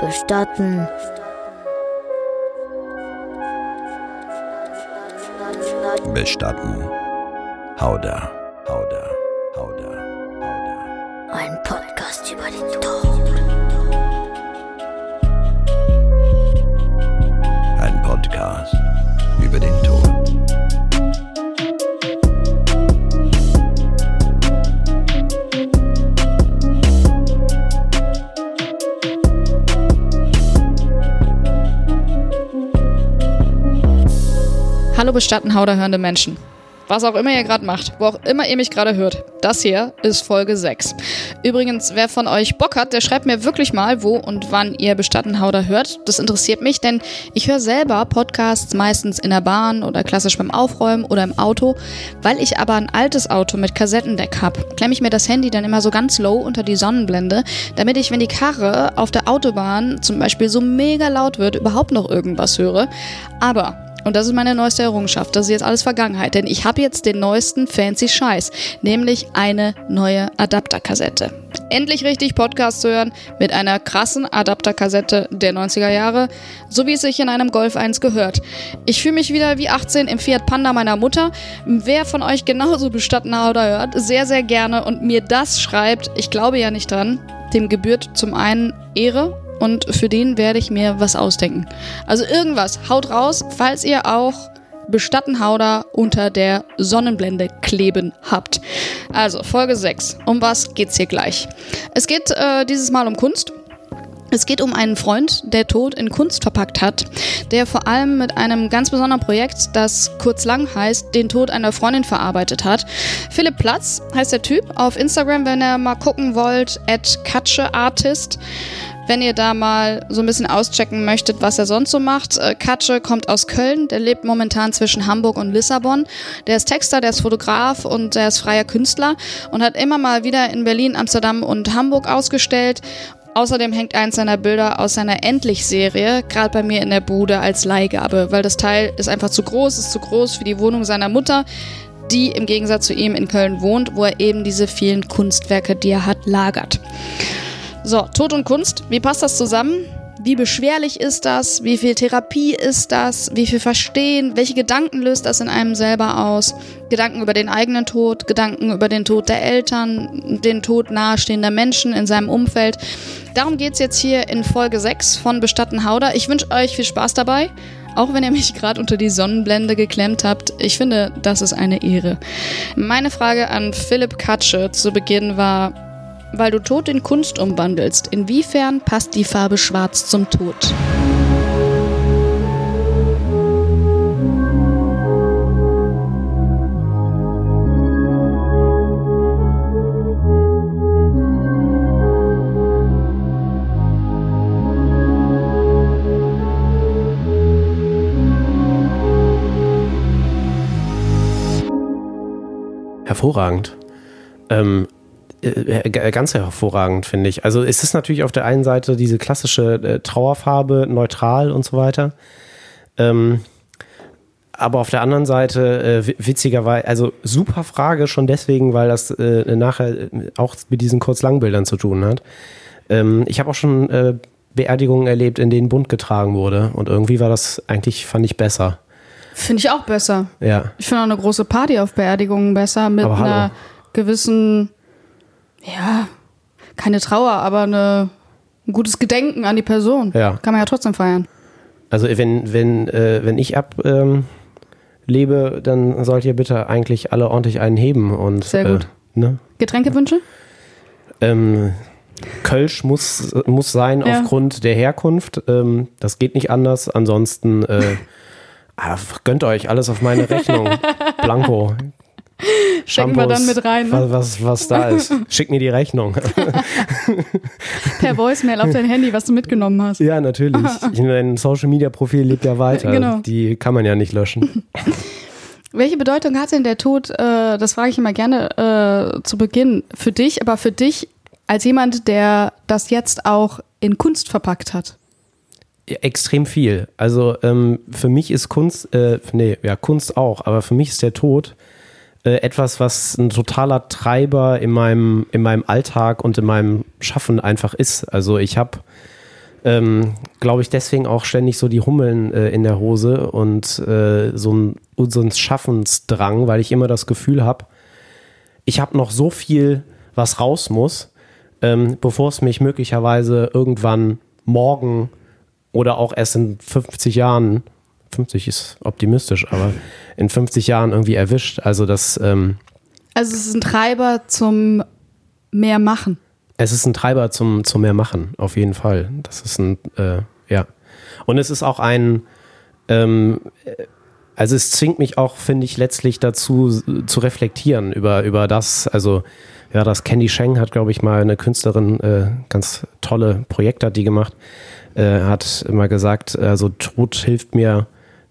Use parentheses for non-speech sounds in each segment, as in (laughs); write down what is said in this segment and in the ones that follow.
Bestatten. Bestatten. Hauda, Hauda, Hauda, Hauda. Ein Podcast über den Tod. Hallo Bestattenhauder hörende Menschen. Was auch immer ihr gerade macht, wo auch immer ihr mich gerade hört, das hier ist Folge 6. Übrigens, wer von euch Bock hat, der schreibt mir wirklich mal, wo und wann ihr Bestattenhauder hört. Das interessiert mich, denn ich höre selber Podcasts meistens in der Bahn oder klassisch beim Aufräumen oder im Auto. Weil ich aber ein altes Auto mit Kassettendeck habe, klemme ich mir das Handy dann immer so ganz low unter die Sonnenblende, damit ich, wenn die Karre auf der Autobahn zum Beispiel so mega laut wird, überhaupt noch irgendwas höre. Aber und das ist meine neueste Errungenschaft. Das ist jetzt alles Vergangenheit, denn ich habe jetzt den neuesten fancy Scheiß, nämlich eine neue Adapterkassette. Endlich richtig Podcast zu hören mit einer krassen Adapterkassette der 90er Jahre, so wie es sich in einem Golf 1 gehört. Ich fühle mich wieder wie 18 im Fiat Panda meiner Mutter. Wer von euch genauso bestatten oder hört, sehr, sehr gerne und mir das schreibt, ich glaube ja nicht dran, dem gebührt zum einen Ehre und für den werde ich mir was ausdenken. Also irgendwas, haut raus, falls ihr auch Bestattenhauder unter der Sonnenblende kleben habt. Also Folge 6. Um was geht's hier gleich? Es geht äh, dieses Mal um Kunst. Es geht um einen Freund, der Tod in Kunst verpackt hat, der vor allem mit einem ganz besonderen Projekt, das kurz lang heißt, den Tod einer Freundin verarbeitet hat. Philipp Platz heißt der Typ. Auf Instagram, wenn ihr mal gucken wollt, at Katscheartist. Wenn ihr da mal so ein bisschen auschecken möchtet, was er sonst so macht. Äh, Katsche kommt aus Köln, der lebt momentan zwischen Hamburg und Lissabon. Der ist Texter, der ist Fotograf und der ist freier Künstler und hat immer mal wieder in Berlin, Amsterdam und Hamburg ausgestellt Außerdem hängt eins seiner Bilder aus seiner Endlich-Serie gerade bei mir in der Bude als Leihgabe, weil das Teil ist einfach zu groß, ist zu groß für die Wohnung seiner Mutter, die im Gegensatz zu ihm in Köln wohnt, wo er eben diese vielen Kunstwerke, die er hat, lagert. So, Tod und Kunst, wie passt das zusammen? Wie beschwerlich ist das? Wie viel Therapie ist das? Wie viel Verstehen? Welche Gedanken löst das in einem selber aus? Gedanken über den eigenen Tod, Gedanken über den Tod der Eltern, den Tod nahestehender Menschen in seinem Umfeld. Darum geht es jetzt hier in Folge 6 von Bestatten Hauder. Ich wünsche euch viel Spaß dabei. Auch wenn ihr mich (laughs) gerade unter die Sonnenblende geklemmt habt, ich finde, das ist eine Ehre. Meine Frage an Philipp Katsche zu Beginn war, weil du Tod in Kunst umwandelst, inwiefern passt die Farbe Schwarz zum Tod? Hervorragend. Ähm, äh, äh, ganz hervorragend, finde ich. Also es ist natürlich auf der einen Seite diese klassische äh, Trauerfarbe, neutral und so weiter. Ähm, aber auf der anderen Seite, äh, witzigerweise, also super Frage schon deswegen, weil das äh, nachher auch mit diesen Kurz-Lang-Bildern zu tun hat. Ähm, ich habe auch schon äh, Beerdigungen erlebt, in denen bunt getragen wurde. Und irgendwie war das eigentlich, fand ich besser. Finde ich auch besser. Ja. Ich finde auch eine große Party auf Beerdigungen besser mit einer gewissen ja, keine Trauer, aber eine, ein gutes Gedenken an die Person. Ja. Kann man ja trotzdem feiern. Also wenn, wenn, äh, wenn ich ablebe, ähm, dann sollt ihr bitte eigentlich alle ordentlich einen heben. Und, Sehr gut. Äh, ne? Getränkewünsche? Ähm, Kölsch muss, muss sein ja. aufgrund der Herkunft. Ähm, das geht nicht anders. Ansonsten äh, (laughs) ah, gönnt euch alles auf meine Rechnung. (laughs) Blanco. (laughs) Stecken wir dann mit rein. Ne? Was, was, was da ist. (laughs) Schick mir die Rechnung. (laughs) per Voicemail auf dein Handy, was du mitgenommen hast. Ja, natürlich. Dein Social Media Profil lebt ja weiter. Genau. Die kann man ja nicht löschen. Welche Bedeutung hat denn der Tod, äh, das frage ich immer gerne äh, zu Beginn, für dich, aber für dich als jemand, der das jetzt auch in Kunst verpackt hat? extrem viel. Also ähm, für mich ist Kunst, äh, nee, ja, Kunst auch, aber für mich ist der Tod äh, etwas, was ein totaler Treiber in meinem, in meinem Alltag und in meinem Schaffen einfach ist. Also ich habe ähm, glaube ich, deswegen auch ständig so die Hummeln äh, in der Hose und äh, so ein, so ein Schaffensdrang, weil ich immer das Gefühl habe, ich habe noch so viel, was raus muss, ähm, bevor es mich möglicherweise irgendwann morgen oder auch erst in 50 Jahren, 50 ist optimistisch, aber in 50 Jahren irgendwie erwischt. Also das, ähm, Also es ist ein Treiber zum mehr machen. es ist ein Treiber zum, zum mehr machen, auf jeden Fall. Das ist ein, äh, ja. Und es ist auch ein, ähm, äh, also es zwingt mich auch, finde ich, letztlich dazu zu reflektieren über, über das, also ja, das Candy Sheng hat, glaube ich, mal eine Künstlerin, äh, ganz tolle Projekte hat die gemacht, äh, hat immer gesagt, also Tod hilft mir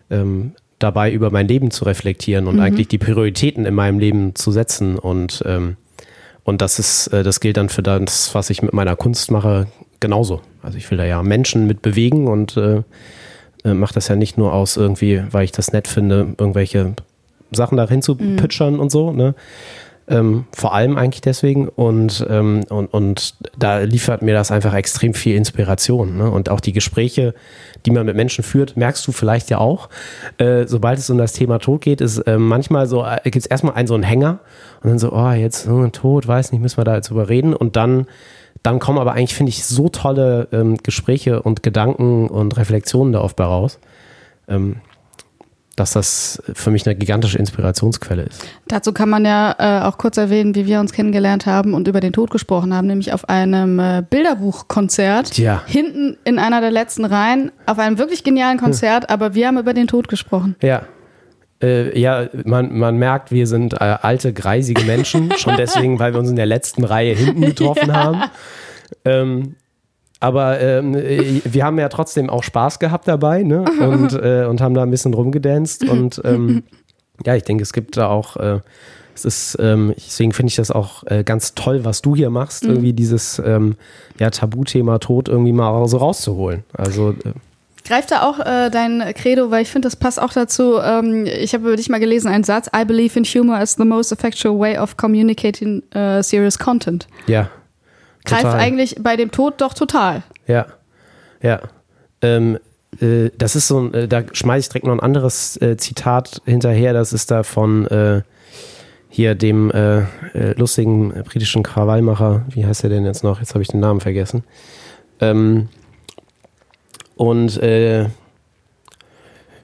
ähm, dabei, über mein Leben zu reflektieren und eigentlich die Prioritäten in meinem Leben zu setzen und ähm, und das ist, äh, das gilt dann für das, was ich mit meiner Kunst mache, genauso. Also ich will da ja Menschen mit bewegen und äh, äh, mache das ja nicht nur aus irgendwie, weil ich das nett finde, irgendwelche Sachen dahin zu pitchern und so, ne? Ähm, vor allem eigentlich deswegen und, ähm, und, und da liefert mir das einfach extrem viel Inspiration. Ne? Und auch die Gespräche, die man mit Menschen führt, merkst du vielleicht ja auch. Äh, sobald es um das Thema Tod geht, ist äh, manchmal so, äh, gibt es erstmal einen so einen Hänger und dann so, oh, jetzt oh, Tod, weiß nicht, müssen wir da jetzt drüber reden. Und dann, dann kommen aber eigentlich, finde ich, so tolle ähm, Gespräche und Gedanken und Reflexionen da oft bei raus. Ähm, dass das für mich eine gigantische Inspirationsquelle ist. Dazu kann man ja äh, auch kurz erwähnen, wie wir uns kennengelernt haben und über den Tod gesprochen haben, nämlich auf einem äh, Bilderbuchkonzert. Ja. Hinten in einer der letzten Reihen, auf einem wirklich genialen Konzert, aber wir haben über den Tod gesprochen. Ja. Äh, ja, man, man merkt, wir sind äh, alte, greisige Menschen, schon deswegen, weil wir uns in der letzten Reihe hinten (laughs) getroffen haben. Ähm, aber ähm, äh, wir haben ja trotzdem auch Spaß gehabt dabei ne? (laughs) und, äh, und haben da ein bisschen rumgedanced. Und ähm, (laughs) ja, ich denke, es gibt da auch, äh, es ist, ähm, deswegen finde ich das auch äh, ganz toll, was du hier machst, irgendwie dieses ähm, ja, Tabuthema Tod irgendwie mal so rauszuholen. Also äh, Greift da auch äh, dein Credo, weil ich finde, das passt auch dazu. Ähm, ich habe über dich mal gelesen, einen Satz: I believe in humor as the most effectual way of communicating uh, serious content. ja. Greift total. eigentlich bei dem Tod doch total. Ja, ja. Ähm, äh, das ist so ein, äh, da schmeiße ich direkt noch ein anderes äh, Zitat hinterher. Das ist da von äh, hier dem äh, äh, lustigen britischen Krawallmacher. Wie heißt er denn jetzt noch? Jetzt habe ich den Namen vergessen. Ähm, und äh,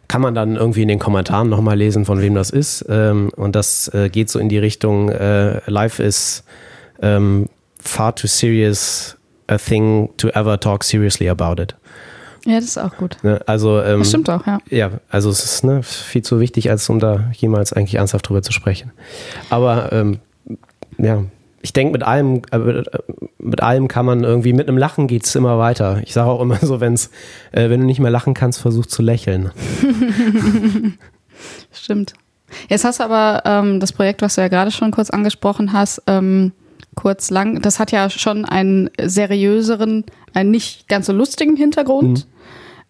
kann man dann irgendwie in den Kommentaren nochmal lesen, von wem das ist. Ähm, und das äh, geht so in die Richtung, äh, Life is ähm, far too serious a thing to ever talk seriously about it. Ja, das ist auch gut. Ne? Also, ähm, Das stimmt auch, ja. ja, also es ist ne, viel zu wichtig, als um da jemals eigentlich ernsthaft drüber zu sprechen. Aber ähm, ja, ich denke, mit allem, äh, mit, äh, mit allem kann man irgendwie, mit einem Lachen geht es immer weiter. Ich sage auch immer so, wenn's, äh, wenn du nicht mehr lachen kannst, versuch zu lächeln. (laughs) Stimmt. Jetzt hast du aber ähm, das Projekt, was du ja gerade schon kurz angesprochen hast, ähm, kurz lang, das hat ja schon einen seriöseren, einen nicht ganz so lustigen Hintergrund.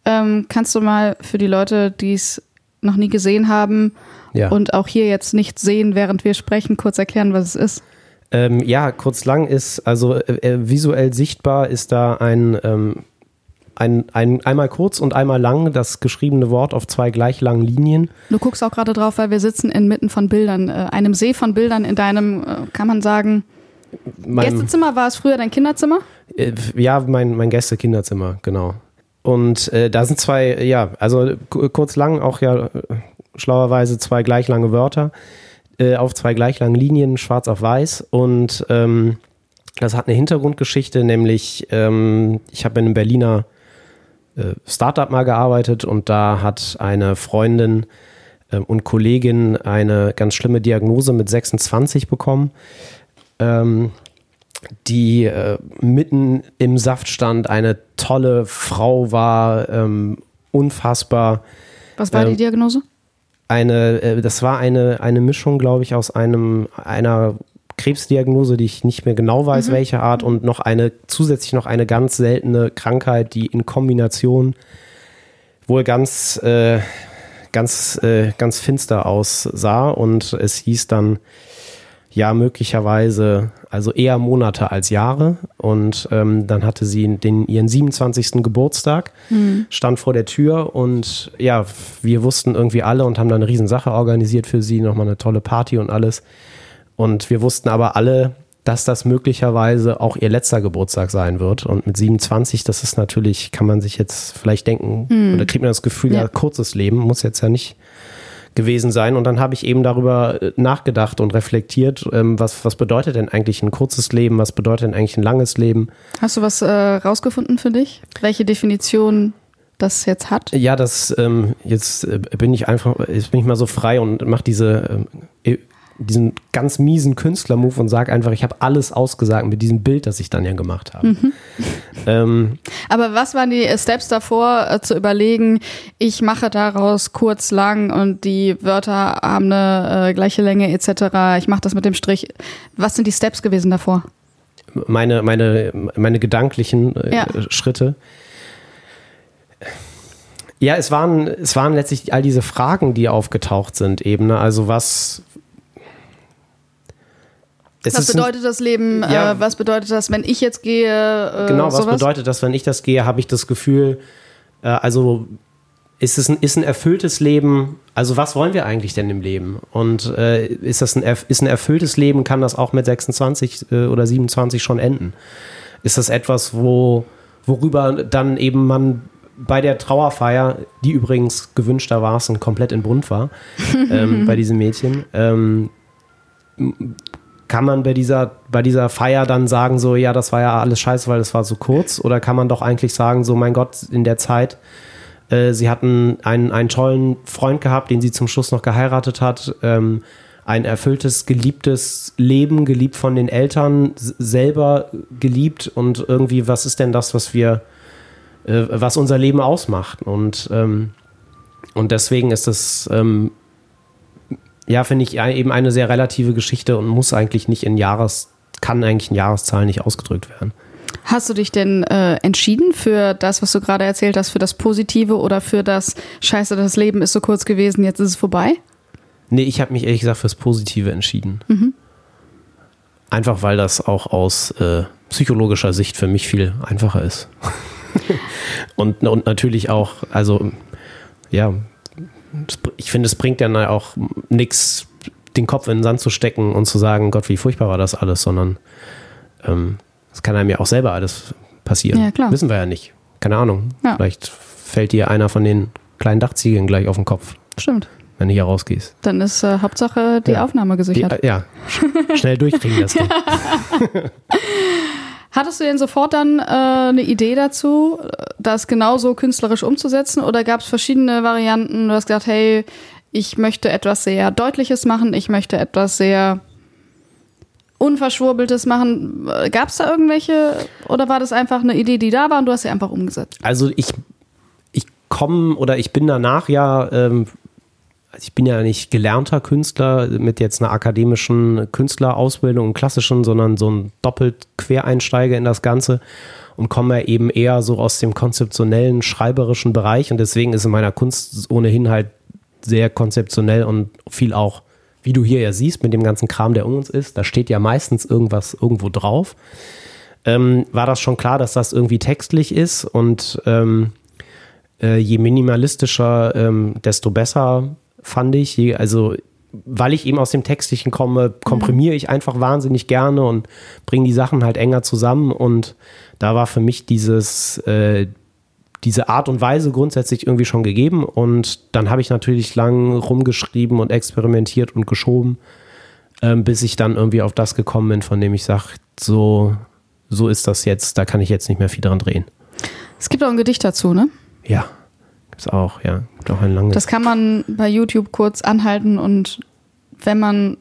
Ähm, kannst du mal für die Leute, die es noch nie gesehen haben Ja. und auch hier jetzt nicht sehen, während wir sprechen, kurz erklären, was es ist? Ähm, ja, kurz lang ist, also äh, äh, visuell sichtbar ist da ein, ähm, ein, ein, einmal kurz und einmal lang das geschriebene Wort auf zwei gleich langen Linien. Du guckst auch gerade drauf, weil wir sitzen inmitten von Bildern, äh, einem See von Bildern in deinem, äh, kann man sagen, Gästezimmer war es früher dein Kinderzimmer? äh, ja, mein, mein Gäste-Kinderzimmer, genau. Und äh, da sind zwei, ja, also ku- kurz lang auch ja schlauerweise zwei gleich lange Wörter äh, auf zwei gleich langen Linien, schwarz auf weiß. Und ähm, das hat eine Hintergrundgeschichte, nämlich ähm, ich habe in einem Berliner äh, Startup mal gearbeitet und da hat eine Freundin äh, und Kollegin eine ganz schlimme Diagnose mit 26 bekommen, ähm, die äh, mitten im Saft stand, eine tolle Frau war, ähm, unfassbar Was war Ähm, die Diagnose? eine, äh, das war eine, eine Mischung, glaube ich, aus einem, einer Krebsdiagnose, die ich nicht mehr genau weiß, welche Art, und noch eine, zusätzlich noch eine ganz seltene Krankheit, die in Kombination wohl ganz, äh, ganz, äh, ganz finster aussah. Und es hieß dann, ja, möglicherweise also eher Monate als Jahre. Und ähm, dann hatte sie den, ihren 27. Geburtstag, stand vor der Tür und ja, wir wussten irgendwie alle und haben dann eine Riesensache organisiert für sie, nochmal eine tolle Party und alles. Und wir wussten aber alle, dass das möglicherweise auch ihr letzter Geburtstag sein wird. Und mit 27, das ist natürlich, kann man sich jetzt vielleicht denken, oder kriegt man das Gefühl, ja. Ja. kurzes Leben, muss jetzt ja nicht gewesen sein. Und dann habe ich eben darüber äh, nachgedacht und reflektiert, ähm, was, was bedeutet denn eigentlich ein kurzes Leben, was bedeutet denn eigentlich ein langes Leben. Hast du was äh, rausgefunden für dich? Welche Definition das jetzt hat? Ja, das ähm, jetzt äh, bin ich einfach, jetzt bin ich mal so frei und mache diese äh, diesen ganz miesen Künstler-Move und sage einfach, ich habe alles ausgesagt mit diesem Bild, das ich dann ja gemacht habe. Ähm, Aber was waren die Steps davor, äh, zu überlegen, ich mache daraus kurz, lang und die Wörter haben eine äh, gleiche Länge etc. Ich mache das mit dem Strich. Was sind die Steps gewesen davor? meine, meine, meine gedanklichen äh, Ja. Schritte. Ja, es waren, es waren letztlich all diese Fragen, die aufgetaucht sind, eben. Ne? Also was. Es Was bedeutet das Leben? Ja. Äh, was bedeutet das, wenn ich jetzt gehe? Äh, Genau, was sowas? bedeutet das, wenn ich das gehe, habe ich das Gefühl, äh, also ist es ein, ist ein erfülltes Leben, also was wollen wir eigentlich denn im Leben? Und äh, ist das ein, ist ein erfülltes Leben, kann das auch mit 26 äh, oder 27 schon enden? Ist das etwas, wo, worüber dann eben man bei der Trauerfeier, die übrigens gewünschter komplett entbrunnt war, (laughs) ähm, bei diesem Mädchen, ähm, kann man bei dieser, bei dieser Feier dann sagen, so, ja, das war ja alles scheiße, weil das war so kurz? Oder kann man doch eigentlich sagen, so, mein Gott, in der Zeit, äh, sie hatten einen, einen tollen Freund gehabt, den sie zum Schluss noch geheiratet hat, ähm, ein erfülltes, geliebtes Leben, geliebt von den Eltern, selber geliebt und irgendwie, was ist denn das, was wir, äh, was unser Leben ausmacht? Und, ähm, und deswegen ist es, ähm, ja, finde ich eben eine sehr relative Geschichte und muss eigentlich nicht in Jahres, kann eigentlich in Jahreszahlen nicht ausgedrückt werden. Hast du dich denn äh, entschieden für das, was du gerade erzählt hast, für das Positive oder für das Scheiße, das Leben ist so kurz gewesen, jetzt ist es vorbei? Nee, ich habe mich ehrlich gesagt fürs Positive entschieden. Einfach weil das auch aus äh, psychologischer Sicht für mich viel einfacher ist. (laughs) und, und natürlich auch, also ja, ich finde, es bringt dann auch nichts, den Kopf in den Sand zu stecken und zu sagen, Gott, wie furchtbar war das alles, sondern ähm, es kann einem ja auch selber alles passieren. Ja, klar. Wissen wir ja nicht. Keine Ahnung. Ja. Vielleicht fällt dir einer von den kleinen Dachziegeln gleich auf den Kopf, Stimmt. wenn du hier rausgehst. Dann ist äh, Hauptsache die Ja. Aufnahme Die, gesichert. äh, ja, sch- (laughs) schnell durchkriegen das. (laughs) Hattest du denn sofort dann äh, eine Idee dazu, das genauso künstlerisch umzusetzen? Oder gab es verschiedene Varianten? Du hast gesagt, hey, ich möchte etwas sehr Deutliches machen, ich möchte etwas sehr Unverschwurbeltes machen. Gab es da irgendwelche oder war das einfach eine Idee, die da war und du hast sie einfach umgesetzt? Also ich, ich komme oder ich bin danach ja, ähm, also ich bin ja nicht gelernter Künstler mit jetzt einer akademischen Künstlerausbildung und klassischen, sondern so ein doppelt Quereinsteiger in das Ganze und komme eben eher so aus dem konzeptionellen, schreiberischen Bereich und deswegen ist in meiner Kunst ohnehin halt sehr konzeptionell und viel auch, wie du hier ja siehst, mit dem ganzen Kram, der um uns ist, da steht ja meistens irgendwas irgendwo drauf. Ähm, war das schon klar, dass das irgendwie textlich ist und ähm, äh, je minimalistischer, ähm, desto besser fand ich. Also, weil ich eben aus dem Textlichen komme, komprimiere ich einfach wahnsinnig gerne und bringe die Sachen halt enger zusammen. Und da war für mich dieses, äh, diese Art und Weise grundsätzlich irgendwie schon gegeben. Und dann habe ich natürlich lang rumgeschrieben und experimentiert und geschoben, ähm, bis ich dann irgendwie auf das gekommen bin, von dem ich sage, so, so ist das jetzt, da kann ich jetzt nicht mehr viel dran drehen. Es gibt auch ein Gedicht dazu, ne? Ja, gibt's auch, ja. Gibt auch ein langes. Das kann man bei YouTube kurz anhalten und wenn man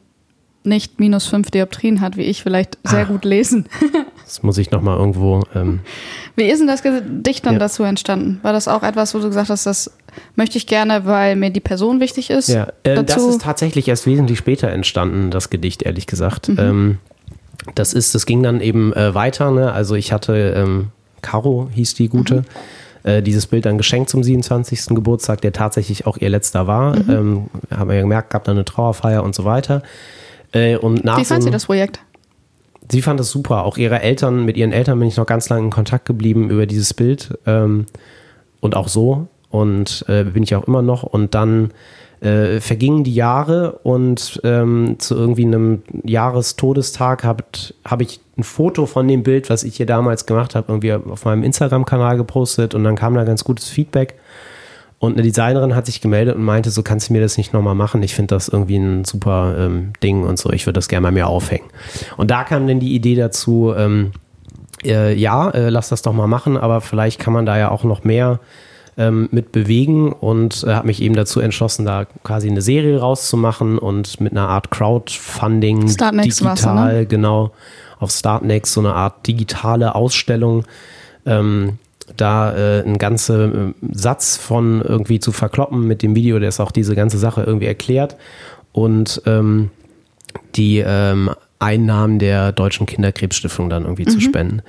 nicht minus fünf Dioptrien hat, wie ich, vielleicht sehr Ah. gut lesen. (laughs) Das muss ich nochmal irgendwo. Ähm, Wie ist denn das Gedicht dann Ja. dazu entstanden? War das auch etwas, wo du gesagt hast, das möchte ich gerne, weil mir die Person wichtig ist? ja, äh, das ist tatsächlich erst wesentlich später entstanden, das Gedicht, ehrlich gesagt. Mhm. Ähm, das ist, das ging dann eben äh, weiter. Ne? Also ich hatte, ähm, Caro hieß die gute, Mhm. Äh, dieses Bild dann geschenkt zum 27. Geburtstag, der tatsächlich auch ihr letzter war. Mhm. Ähm, haben wir ja gemerkt, gab dann eine Trauerfeier und so weiter. Äh, und nach Wie fand sie das Projekt? sie fand es super. Auch ihre Eltern, mit ihren Eltern bin ich noch ganz lange in Kontakt geblieben über dieses Bild ähm, und auch so. Und äh, bin ich auch immer noch. Und dann äh, vergingen die Jahre und ähm, zu irgendwie einem Jahrestodestag habe hab ich ein Foto von dem Bild, was ich hier damals gemacht habe, irgendwie auf meinem Instagram-Kanal gepostet und dann kam da ganz gutes Feedback. Und eine Designerin hat sich gemeldet und meinte, so kannst du mir das nicht nochmal machen. Ich finde das irgendwie ein super ähm, Ding und so. Ich würde das gerne mal mir aufhängen. Und da kam dann die Idee dazu, ähm, äh, ja, äh, lass das doch mal machen, aber vielleicht kann man da ja auch noch mehr ähm, mit bewegen und äh, habe mich eben dazu entschlossen, da quasi eine Serie rauszumachen und mit einer Art Crowdfunding Startnext digital, war's, ne? genau, auf Startnext so eine Art digitale Ausstellung. Ähm, da äh, einen ganzen äh, Satz von irgendwie zu verkloppen mit dem Video, der ist auch diese ganze Sache irgendwie erklärt und ähm, die ähm, Einnahmen der Deutschen Kinderkrebsstiftung dann irgendwie zu spenden.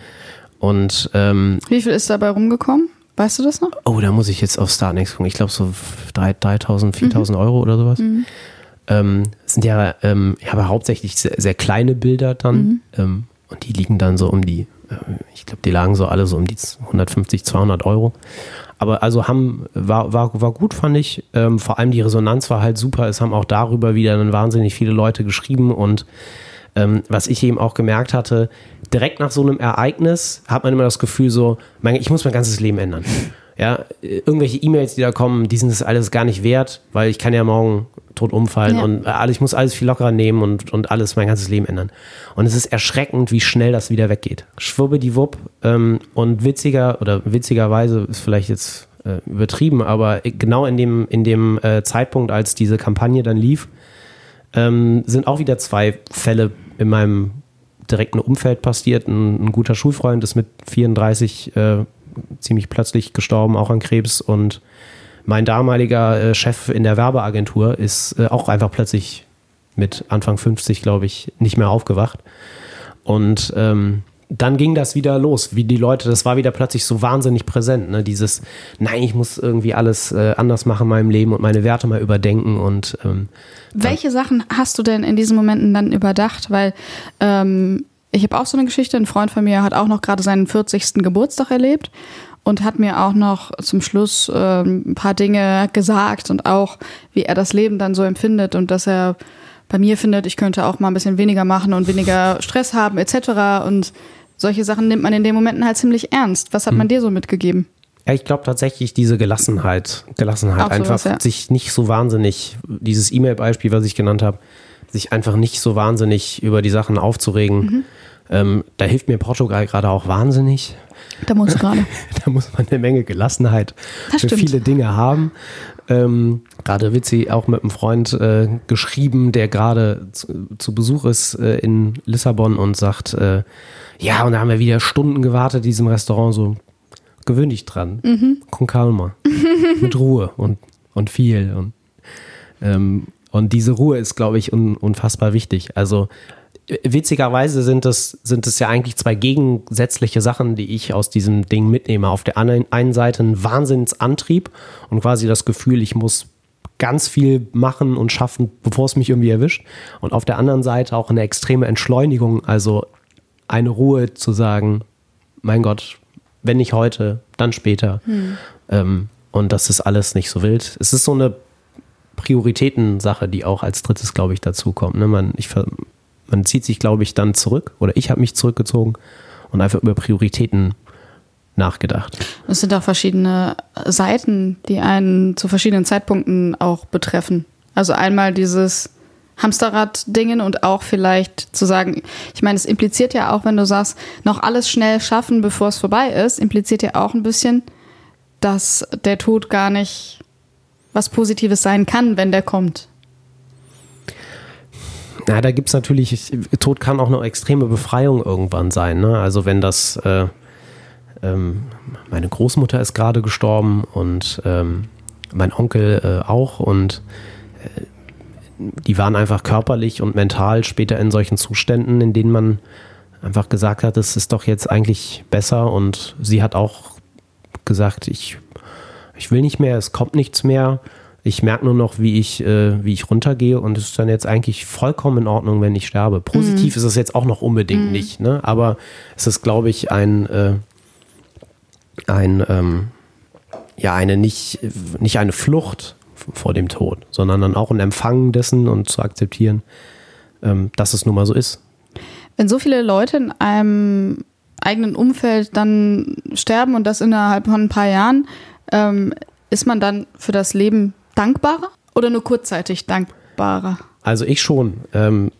Und ähm, Wie viel ist dabei rumgekommen? Weißt du das noch? oh, da muss ich jetzt auf Startnext gucken. Ich glaube so 3 3000, 4000 Euro oder sowas. Ähm, das sind ja, ähm, ja aber hauptsächlich sehr, sehr kleine Bilder dann. Ähm, und die liegen dann so um die, äh, ich glaube, die lagen so alle so um die 150, 200 Euro. Aber also haben, war, war, war gut, fand ich. Ähm, vor allem die Resonanz war halt super. Es haben auch darüber wieder dann wahnsinnig viele Leute geschrieben und ähm, was ich eben auch gemerkt hatte, direkt nach so einem Ereignis hat man immer das Gefühl so, mein, ich muss mein ganzes Leben ändern. Ja, irgendwelche E-Mails, die da kommen, die sind das alles gar nicht wert, weil ich kann ja morgen tot umfallen Ja. und äh, alles, ich muss alles viel lockerer nehmen und, und alles, mein ganzes Leben ändern. Und es ist erschreckend, wie schnell das wieder weggeht. Schwubbe die Wupp ähm, und witziger oder witzigerweise ist vielleicht jetzt äh, übertrieben, aber genau in dem, in dem äh, Zeitpunkt, als diese Kampagne dann lief, ähm, sind auch wieder zwei Fälle in meinem direkten Umfeld passiert. Ein, ein guter Schulfreund ist mit 34 äh, ziemlich plötzlich gestorben, auch an Krebs. Und mein damaliger äh, Chef in der Werbeagentur ist äh, auch einfach plötzlich mit Anfang 50, glaube ich, nicht mehr aufgewacht. Und ähm, dann ging das wieder los, wie die Leute, das war wieder plötzlich so wahnsinnig präsent, ne? dieses, nein, ich muss irgendwie alles äh, anders machen in meinem Leben und meine Werte mal überdenken und ähm, Welche Sachen hast du denn in diesen Momenten dann überdacht? Weil ähm, ich habe auch so eine Geschichte, ein Freund von mir hat auch noch gerade seinen 40. Geburtstag erlebt und hat mir auch noch zum Schluss ähm, ein paar Dinge gesagt und auch, wie er das Leben dann so empfindet und dass er bei mir findet, ich könnte auch mal ein bisschen weniger machen und weniger Stress haben etc. Und solche Sachen nimmt man in den Momenten halt ziemlich ernst. Was hat man dir so mitgegeben? Ja, ich glaube tatsächlich diese Gelassenheit, Gelassenheit Auch einfach sowas, ja. sich nicht so wahnsinnig, dieses E-Mail-Beispiel, was ich genannt habe, sich einfach nicht so wahnsinnig über die Sachen aufzuregen. Mhm. Ähm, da hilft mir Portugal gerade auch wahnsinnig. Da muss (laughs) gerade. Da muss man eine Menge Gelassenheit Das für stimmt. viele Dinge haben. Ähm, gerade Witzi auch mit einem Freund äh, geschrieben, der gerade zu, zu Besuch ist äh, in Lissabon und sagt, äh, ja, und da haben wir wieder Stunden gewartet, in diesem Restaurant, so gewöhn dich dran. Mhm. Con calma. mit Ruhe und, und viel. Und, ähm, und diese Ruhe ist, glaube ich, un, unfassbar wichtig. Also äh, witzigerweise sind es, sind es ja eigentlich zwei gegensätzliche Sachen, die ich aus diesem Ding mitnehme. Auf der einen Seite ein Wahnsinnsantrieb und quasi das Gefühl, ich muss ganz viel machen und schaffen, bevor es mich irgendwie erwischt. Und auf der anderen Seite auch eine extreme Entschleunigung, also eine Ruhe zu sagen, mein Gott, wenn nicht heute, dann später. Ähm, und das ist alles nicht so wild. Es ist so eine Prioritätensache, die auch als drittes, glaube ich, dazu kommt. Ne? Man, ich, man zieht sich, glaube ich, dann zurück oder ich habe mich zurückgezogen und einfach über Prioritäten nachgedacht. Es sind auch verschiedene Seiten, die einen zu verschiedenen Zeitpunkten auch betreffen. Also einmal dieses Hamsterrad-Dingen und auch vielleicht zu sagen, ich meine, es impliziert ja auch, wenn du sagst, noch alles schnell schaffen, bevor es vorbei ist, impliziert ja auch ein bisschen, dass der Tod gar nicht was Positives sein kann, wenn der kommt. Na, da gibt es natürlich, Tod kann auch eine extreme Befreiung irgendwann sein. Ne? Also wenn das, äh, ähm, meine Großmutter ist gerade gestorben und ähm, mein Onkel äh, auch und die waren einfach körperlich und mental später in solchen Zuständen, in denen man einfach gesagt hat, es ist doch jetzt eigentlich besser und sie hat auch gesagt, ich, ich will nicht mehr, es kommt nichts mehr. Ich merke nur noch, wie ich, äh, wie ich runtergehe und es ist dann jetzt eigentlich vollkommen in Ordnung, wenn ich sterbe. Positiv ist es jetzt auch noch unbedingt nicht, ne? aber es ist, glaube ich, ein, äh, ein ähm, ja, eine nicht, nicht eine Flucht vor dem Tod, sondern dann auch ein Empfangen dessen und zu akzeptieren, ähm, dass es nun mal so ist. Wenn so viele Leute in einem eigenen Umfeld dann sterben und das innerhalb von ein paar Jahren, ähm, ist man dann für das Leben dankbarer oder nur kurzzeitig dankbarer? Also ich schon. Ähm,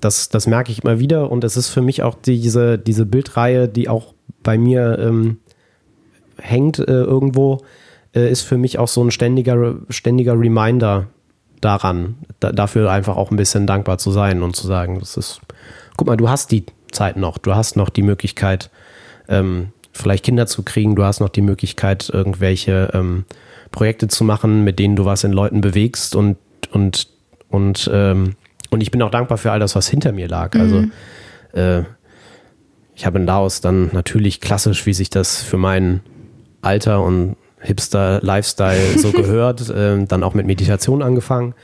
das, das merke ich immer wieder und es ist für mich auch diese, diese Bildreihe, die auch bei mir hängt äh, irgendwo, äh, ist für mich auch so ein ständiger, ständiger Reminder daran, da, dafür einfach auch ein bisschen dankbar zu sein und zu sagen, das ist, guck mal, du hast die Zeit noch, du hast noch die Möglichkeit, ähm, vielleicht Kinder zu kriegen, du hast noch die Möglichkeit, irgendwelche ähm, Projekte zu machen, mit denen du was in Leuten bewegst und, und, und, ähm, und ich bin auch dankbar für all das, was hinter mir lag. Also äh, ich habe in Laos dann natürlich klassisch, wie sich das für mein Alter und Hipster-Lifestyle so (laughs) gehört, äh, dann auch mit Meditation angefangen.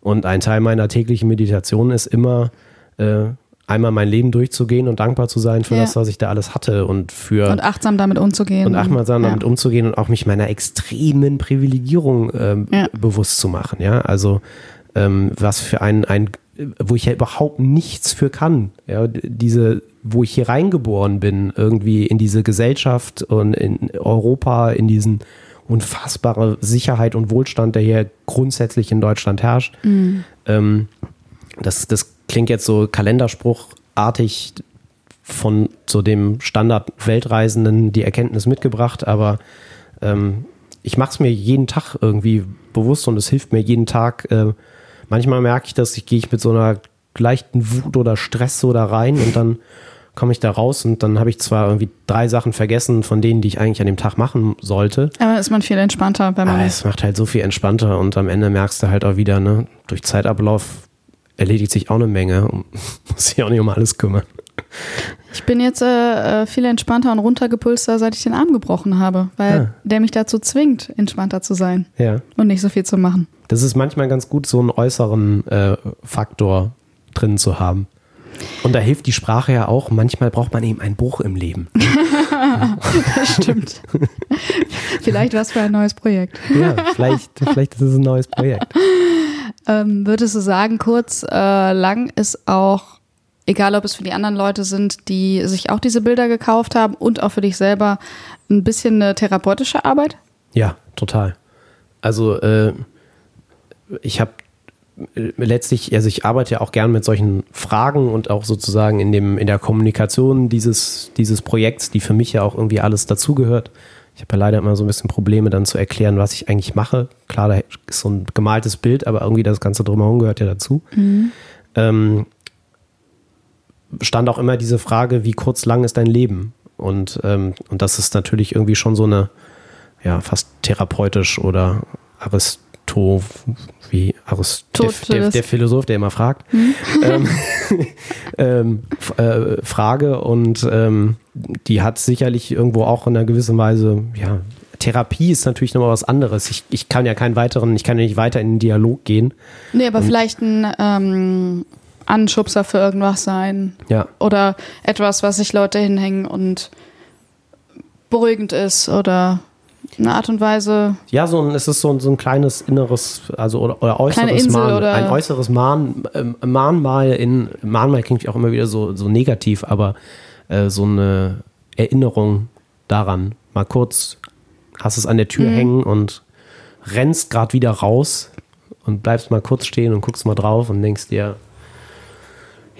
Und ein Teil meiner täglichen Meditation ist immer, äh, einmal mein Leben durchzugehen und dankbar zu sein für Ja. das, was ich da alles hatte und für Und achtsam damit umzugehen. und achtsam Ja. damit umzugehen und auch mich meiner extremen Privilegierung ähm, Ja. bewusst zu machen. Ja, also ähm, was für ein, ein, wo ich ja überhaupt nichts für kann. Ja, diese, wo ich hier reingeboren bin, irgendwie in diese Gesellschaft und in Europa, in diesen unfassbare Sicherheit und Wohlstand, der hier grundsätzlich in Deutschland herrscht. Ähm, das, das klingt jetzt so kalenderspruchartig von so dem Standard-Weltreisenden die Erkenntnis mitgebracht, aber ähm, ich mache es mir jeden Tag irgendwie bewusst und es hilft mir jeden Tag. Äh, manchmal merke ich, dass ich gehe ich mit so einer leichten Wut oder Stress so da rein und dann komme ich da raus und dann habe ich zwar irgendwie drei Sachen vergessen von denen, die ich eigentlich an dem Tag machen sollte, Aber ist man viel entspannter, wenn man. aber es macht halt so viel entspannter und am Ende merkst du halt auch wieder, ne, durch Zeitablauf erledigt sich auch eine Menge und (laughs) muss sich auch nicht um alles kümmern. Ich bin jetzt äh, äh, viel entspannter und runtergepulster, seit ich den Arm gebrochen habe, weil Ja. der mich dazu zwingt, entspannter zu sein Ja. und nicht so viel zu machen. Das ist manchmal ganz gut, so einen äußeren äh, Faktor drin zu haben. Und da hilft die Sprache ja auch. Manchmal braucht man eben einen Bruch im Leben. (laughs) Stimmt. Vielleicht was für ein neues Projekt. Ja, vielleicht, vielleicht ist es ein neues Projekt. Ähm, würdest du sagen, kurz, äh, lang ist auch, egal ob es für die anderen Leute sind, die sich auch diese Bilder gekauft haben und auch für dich selber, ein bisschen eine therapeutische Arbeit? Ja, total. Also äh, ich habe letztlich, also ich arbeite ja auch gern mit solchen Fragen und auch sozusagen in dem in der Kommunikation dieses dieses Projekts, die für mich ja auch irgendwie alles dazugehört. Ich habe ja leider immer so ein bisschen Probleme dann zu erklären, was ich eigentlich mache. Klar, da ist so ein gemaltes Bild, aber irgendwie das Ganze drumherum gehört ja dazu. Ähm, stand auch immer diese Frage, wie kurz lang ist dein Leben? Und, ähm, und das ist natürlich irgendwie schon so eine, ja, fast therapeutisch oder Aristo, wie Aristo, der, der, der Philosoph, der immer fragt, ähm, (laughs) ähm, f- äh, Frage und ähm, die hat sicherlich irgendwo auch in einer gewissen Weise, ja, Therapie ist natürlich nochmal was anderes. Ich, ich kann ja keinen weiteren, ich kann ja nicht weiter in den Dialog gehen. Nee, aber vielleicht ein ähm, Anschubser für irgendwas sein. Ja, Oder etwas, was sich Leute hinhängen und beruhigend ist oder eine Art und Weise. Ja, so ein, es ist so ein, so ein kleines inneres, also oder, oder äußeres Mahn, oder- ein äußeres Mahn, ähm, Mahnmal in Mahnmal klingt auch immer wieder so, so negativ, aber äh, so eine Erinnerung daran. Mal kurz hast es an der Mhm. Tür hängen und rennst gerade wieder raus und bleibst mal kurz stehen und guckst mal drauf und denkst dir,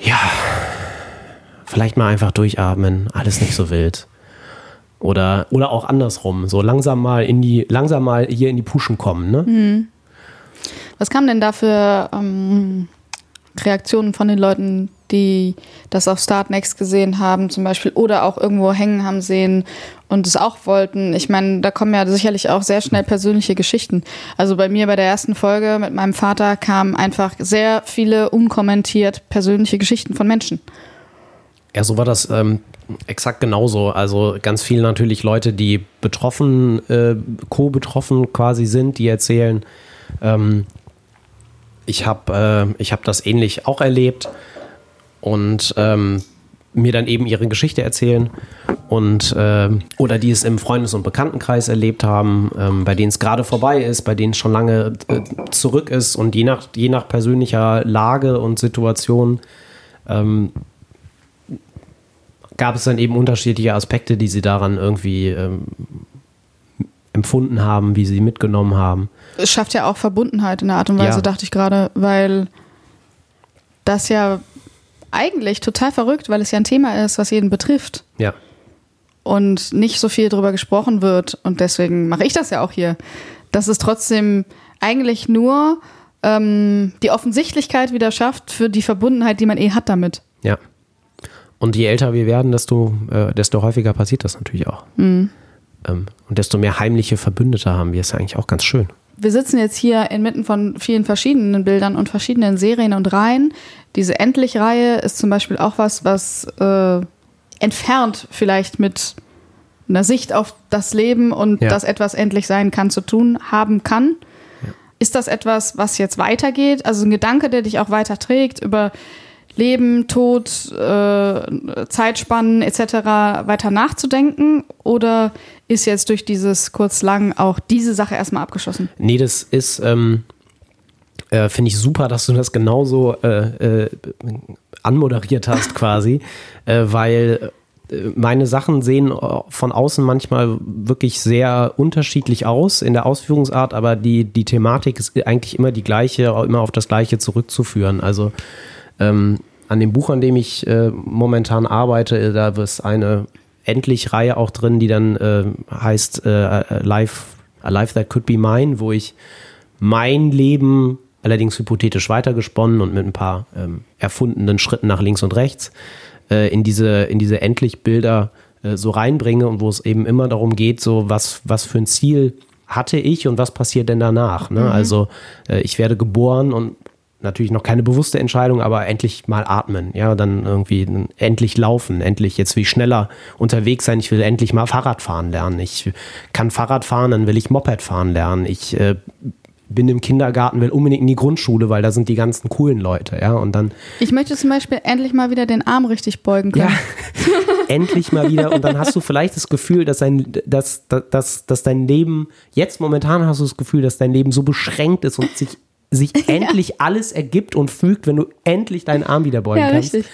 ja, vielleicht mal einfach durchatmen, alles nicht so wild. Oder, oder auch andersrum, so langsam mal in die, langsam mal hier in die Puschen kommen, ne? Was kamen denn da für ähm, Reaktionen von den Leuten, die das auf Start Next gesehen haben, zum Beispiel, oder auch irgendwo hängen haben sehen und es auch wollten? Ich meine, da kommen ja sicherlich auch sehr schnell persönliche Geschichten. Also bei mir bei der ersten Folge mit meinem Vater kamen einfach sehr viele unkommentiert persönliche Geschichten von Menschen. Ja, so war das ähm, Exakt genauso. Also ganz viel natürlich Leute, die betroffen, äh, co-betroffen quasi sind, die erzählen, ähm, ich habe äh, hab das ähnlich auch erlebt und ähm, mir dann eben ihre Geschichte erzählen und äh, oder die es im Freundes- und Bekanntenkreis erlebt haben, ähm, bei denen es gerade vorbei ist, bei denen es schon lange äh, zurück ist und je nach, je nach persönlicher Lage und Situation ähm, gab es dann eben unterschiedliche Aspekte, die sie daran irgendwie ähm, empfunden haben, wie sie mitgenommen haben. Es schafft ja auch Verbundenheit in der Art und Weise, Ja. dachte ich gerade, weil das ja eigentlich total verrückt, weil es ja ein Thema ist, was jeden betrifft Ja, und nicht so viel darüber gesprochen wird. Und deswegen mache ich das ja auch hier. Dass es trotzdem eigentlich nur ähm, die Offensichtlichkeit wieder schafft für die Verbundenheit, die man eh hat damit. ja. Und je älter wir werden, desto, äh, desto häufiger passiert das natürlich auch. Ähm, und desto mehr heimliche Verbündete haben wir. Ist ja eigentlich auch ganz schön. wir sitzen jetzt hier inmitten von vielen verschiedenen Bildern und verschiedenen Serien und Reihen. Diese Endlich-Reihe ist zum Beispiel auch was, was äh, entfernt vielleicht mit einer Sicht auf das Leben und Ja. dass etwas endlich sein kann, zu tun haben kann. Ist das etwas, was jetzt weitergeht? Also ein Gedanke, der dich auch weiterträgt über Leben, Tod, äh, Zeitspannen etc. weiter nachzudenken? Oder ist jetzt durch dieses kurz-lang auch diese Sache erstmal abgeschlossen? Nee, das ist, ähm, äh, finde ich super, dass du das genauso äh, äh, anmoderiert hast (laughs) quasi, äh, weil äh, meine Sachen sehen äh, von außen manchmal wirklich sehr unterschiedlich aus in der Ausführungsart, aber die, die Thematik ist eigentlich immer die gleiche, immer auf das Gleiche zurückzuführen. Also ähm, an dem Buch, an dem ich äh, momentan arbeite, da ist eine Endlich-Reihe auch drin, die dann äh, heißt äh, Life, A Life That Could Be Mine, wo ich mein Leben, allerdings hypothetisch weitergesponnen und mit ein paar ähm, erfundenen Schritten nach links und rechts, äh, in diese, in diese Endlich-Bilder äh, so reinbringe und wo es eben immer darum geht, so was, was für ein Ziel hatte ich und was passiert denn danach. Ne? Also äh, ich werde geboren und natürlich noch keine bewusste Entscheidung, aber endlich mal atmen, ja, dann irgendwie endlich laufen, endlich jetzt will ich schneller unterwegs sein, ich will endlich mal Fahrrad fahren lernen. Ich kann Fahrrad fahren, dann will ich Moped fahren lernen. Ich äh, bin im Kindergarten, will unbedingt in die Grundschule, weil da sind die ganzen coolen Leute, ja, und dann Ich möchte zum Beispiel endlich mal wieder den Arm richtig beugen können. ja, (laughs) endlich mal wieder. Und dann hast du vielleicht das Gefühl, dass dein, dass, dass, dass dein Leben, jetzt momentan hast du das Gefühl, dass dein Leben so beschränkt ist und sich, sich (laughs) endlich alles ergibt und fügt, wenn du endlich deinen Arm wieder beugen Ja, kannst. richtig.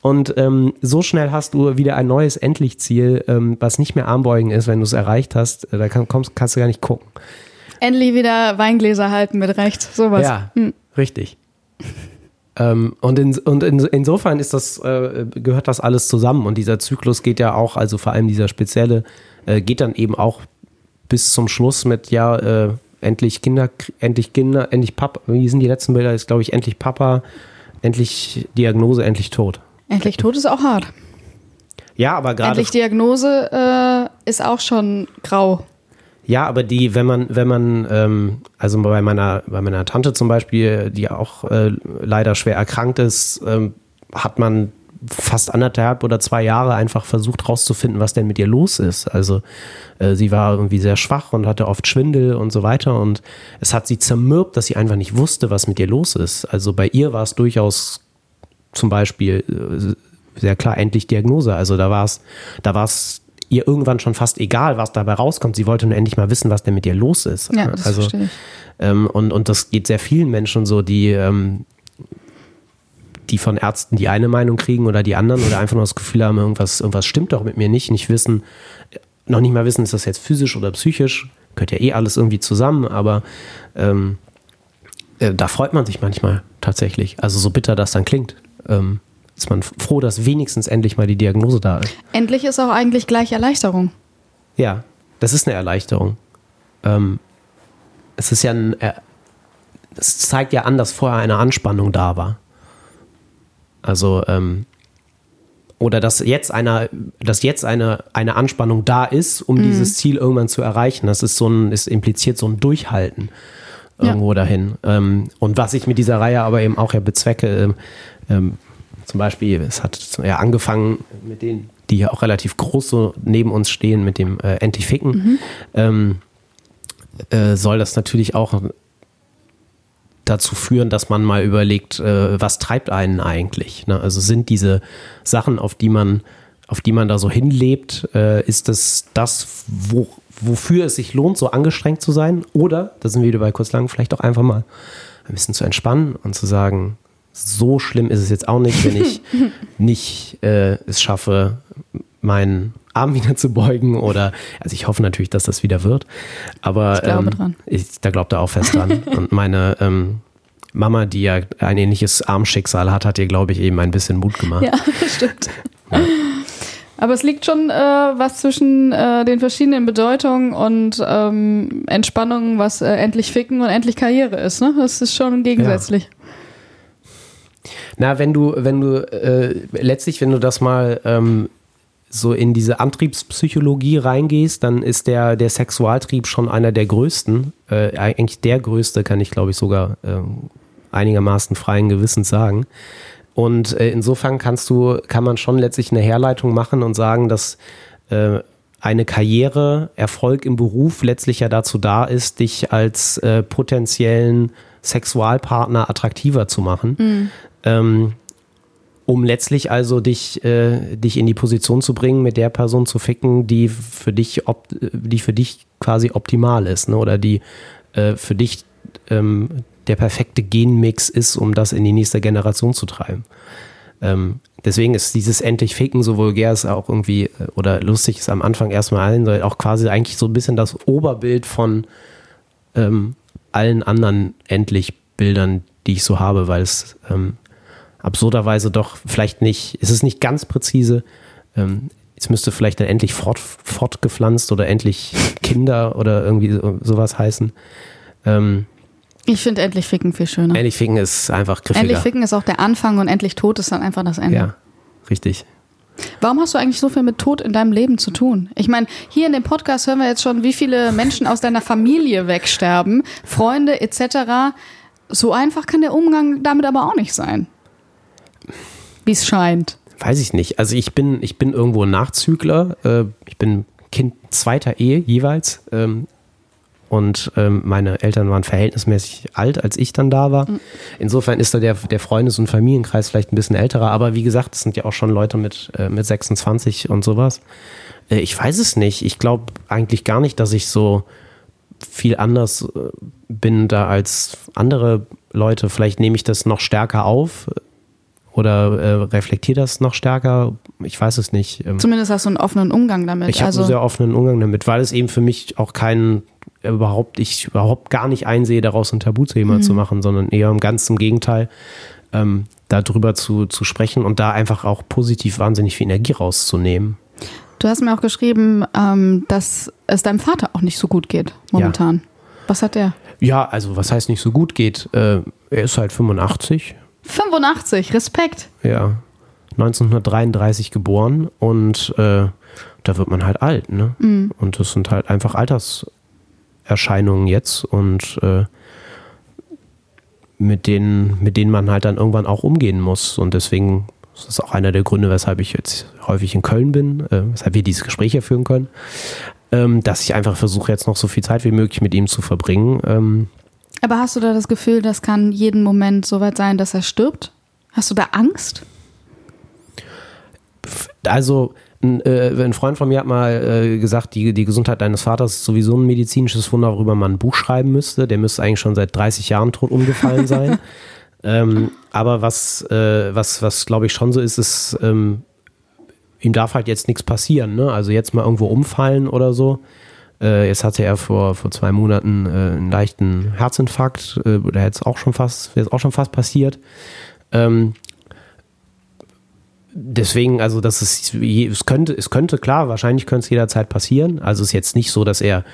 Und ähm, so schnell hast du wieder ein neues Endlich-Ziel, ähm, was nicht mehr Armbeugen ist, wenn du es erreicht hast. Äh, Da kann, kommst, kannst du gar nicht gucken. Endlich wieder Weingläser halten mit rechts, sowas. Ja, richtig. (laughs) ähm, und in, und in, insofern ist das, äh, gehört das alles zusammen. Und dieser Zyklus geht ja auch, also vor allem dieser spezielle, äh, geht dann eben auch bis zum Schluss mit, ja, äh, endlich Kinder, endlich Kinder, endlich Papa. Wie sind die letzten Bilder? Ist, glaube ich, endlich Papa, endlich Diagnose, endlich tot. Endlich tot ist auch hart. Ja, aber gerade. Endlich Diagnose äh, ist auch schon grau. Ja, aber die, wenn man, wenn man, ähm, also bei meiner, bei meiner Tante zum Beispiel, die auch äh, leider schwer erkrankt ist, ähm, hat man fast anderthalb oder zwei Jahre einfach versucht rauszufinden, was denn mit ihr los ist. Also äh, sie war irgendwie sehr schwach und hatte oft Schwindel und so weiter und es hat sie zermürbt, dass sie einfach nicht wusste, was mit ihr los ist. Also bei ihr war es durchaus zum Beispiel äh, sehr klar endlich Diagnose. Also da war es, da war es ihr irgendwann schon fast egal, was dabei rauskommt. Sie wollte nur endlich mal wissen, was denn mit ihr los ist. Ja, das also, verstehe ich. ähm, und, und das geht sehr vielen Menschen so, die, ähm, die von Ärzten die eine Meinung kriegen oder die anderen oder einfach nur das Gefühl haben, irgendwas, irgendwas stimmt doch mit mir nicht, nicht wissen, noch nicht mal wissen, ist das jetzt physisch oder psychisch, gehört ja eh alles irgendwie zusammen, aber ähm, äh, da freut man sich manchmal tatsächlich. Also so bitter das dann klingt. Ähm, ist man froh, dass wenigstens endlich mal die Diagnose da ist. Endlich ist auch eigentlich gleich Erleichterung. Ja, das ist eine Erleichterung. Ähm, es ist ja ein, äh, es zeigt ja an, dass vorher eine Anspannung da war. Also, ähm, oder dass jetzt einer, dass jetzt eine, eine Anspannung da ist, um dieses Ziel irgendwann zu erreichen. Das ist so ein, ist impliziert so ein Durchhalten irgendwo dahin. Ähm, und was ich mit dieser Reihe aber eben auch ja bezwecke, ähm, ähm, zum Beispiel, es hat ja angefangen mit denen, die ja auch relativ groß so neben uns stehen, mit dem äh, Antificken, ähm, äh, soll das natürlich auch dazu führen, dass man mal überlegt, äh, was treibt einen eigentlich? Ne? Also sind diese Sachen, auf die man, auf die man da so hinlebt, äh, ist das das, wo, wofür es sich lohnt, so angestrengt zu sein? Oder, da sind wir wieder bei kurz lang, vielleicht auch einfach mal ein bisschen zu entspannen und zu sagen, so schlimm ist es jetzt auch nicht, wenn ich (laughs) nicht äh, es schaffe, meinen Arm wieder zu beugen oder, also ich hoffe natürlich, dass das wieder wird, aber Ich glaube ähm, dran. Ich, da glaubt er auch fest dran. (laughs) und meine ähm, Mama, die ja ein ähnliches Armschicksal hat, hat ihr, glaube ich, eben ein bisschen Mut gemacht. Ja, (laughs) das stimmt. Aber es liegt schon äh, was zwischen äh, den verschiedenen Bedeutungen und ähm, Entspannung, was äh, endlich Ficken und endlich Karriere ist. Ne? Das ist schon gegensätzlich. Na, wenn du, wenn du äh, letztlich, wenn du das mal ähm, so in diese Antriebspsychologie reingehst, dann ist der, der Sexualtrieb schon einer der größten, äh, eigentlich der größte, kann ich glaube ich sogar ähm, einigermaßen freien Gewissens sagen. Und äh, insofern kannst du, kann man schon letztlich eine Herleitung machen und sagen, dass äh, eine Karriere, Erfolg im Beruf letztlich ja dazu da ist, dich als äh, potenziellen Sexualpartner attraktiver zu machen. Ähm, um letztlich also dich, äh, dich in die Position zu bringen, mit der Person zu ficken, die für dich, op die für dich quasi optimal ist, ne? oder die äh, für dich ähm, der perfekte Genmix ist, um das in die nächste Generation zu treiben. Ähm, deswegen ist dieses endlich Ficken so vulgär ist auch irgendwie äh, oder lustig ist am Anfang erstmal allen, auch quasi eigentlich so ein bisschen das Oberbild von ähm, allen anderen endlich Bildern, die ich so habe, weil es ähm, absurderweise doch vielleicht nicht, es ist nicht ganz präzise. Ähm, es müsste vielleicht dann endlich fort, fortgepflanzt oder endlich (laughs) Kinder oder irgendwie so, sowas heißen. Ähm, Ich finde endlich Ficken viel schöner. endlich Ficken ist einfach griffiger. Endlich Ficken ist auch der Anfang und endlich Tod ist dann einfach das Ende. Ja, richtig. Warum hast du eigentlich so viel mit Tod in deinem Leben zu tun? Ich meine, hier in dem Podcast hören wir jetzt schon, wie viele Menschen aus deiner Familie wegsterben, Freunde etc. So einfach kann der Umgang damit aber auch nicht sein. Wie es scheint. Weiß ich nicht. Also ich bin, ich bin irgendwo ein Nachzügler. Äh, ich bin Kind zweiter Ehe jeweils. Ähm, und ähm, meine Eltern waren verhältnismäßig alt, als ich dann da war. Insofern ist da der, der Freundes- und Familienkreis vielleicht ein bisschen älterer. Aber wie gesagt, es sind ja auch schon Leute mit, äh, mit 26 und sowas. Äh, ich weiß es nicht. Ich glaube eigentlich gar nicht, dass ich so viel anders bin da als andere Leute. Vielleicht nehme ich das noch stärker auf oder äh, reflektiere das noch stärker. Ich weiß es nicht. Ähm, Zumindest hast du einen offenen Umgang damit. ich habe also, einen sehr offenen Umgang damit, weil es eben für mich auch keinen äh, überhaupt, ich überhaupt gar nicht einsehe, daraus ein Tabuthema Mhm. zu machen, sondern eher im ganz im Gegenteil, ähm, darüber zu, zu sprechen und da einfach auch positiv wahnsinnig viel Energie rauszunehmen. du hast mir auch geschrieben, ähm, dass es deinem Vater auch nicht so gut geht momentan. Was hat der? Ja, also was heißt nicht so gut geht, äh, er ist halt 85, 85, Respekt. ja, 1933 geboren und äh, da wird man halt alt, ne? Und das sind halt einfach Alterserscheinungen jetzt und äh, mit denen, mit denen man halt dann irgendwann auch umgehen muss. Und deswegen ist das auch einer der Gründe, weshalb ich jetzt häufig in Köln bin, äh, weshalb wir dieses Gespräch hier führen können. Ähm, dass ich einfach versuche, jetzt noch so viel Zeit wie möglich mit ihm zu verbringen. Ähm, Aber hast du da das Gefühl, das kann jeden Moment so weit sein, dass er stirbt? Hast du da Angst? also ein, äh, ein Freund von mir hat mal äh, gesagt, die, die Gesundheit deines Vaters ist sowieso ein medizinisches Wunder, worüber man ein Buch schreiben müsste. Der müsste eigentlich schon seit 30 Jahren tot umgefallen (laughs) sein. ähm, aber was, äh, was, was glaube ich schon so ist, ist, ähm, ihm darf halt jetzt nichts passieren. Ne? Also jetzt mal irgendwo umfallen oder so. Äh, jetzt hatte er vor, vor zwei Monaten äh, einen leichten Herzinfarkt. Äh, da hätte es auch schon fast, wäre es auch schon fast passiert. Ähm, deswegen, also das ist, es könnte, es könnte, klar, wahrscheinlich könnte es jederzeit passieren. Also es ist jetzt nicht so, dass er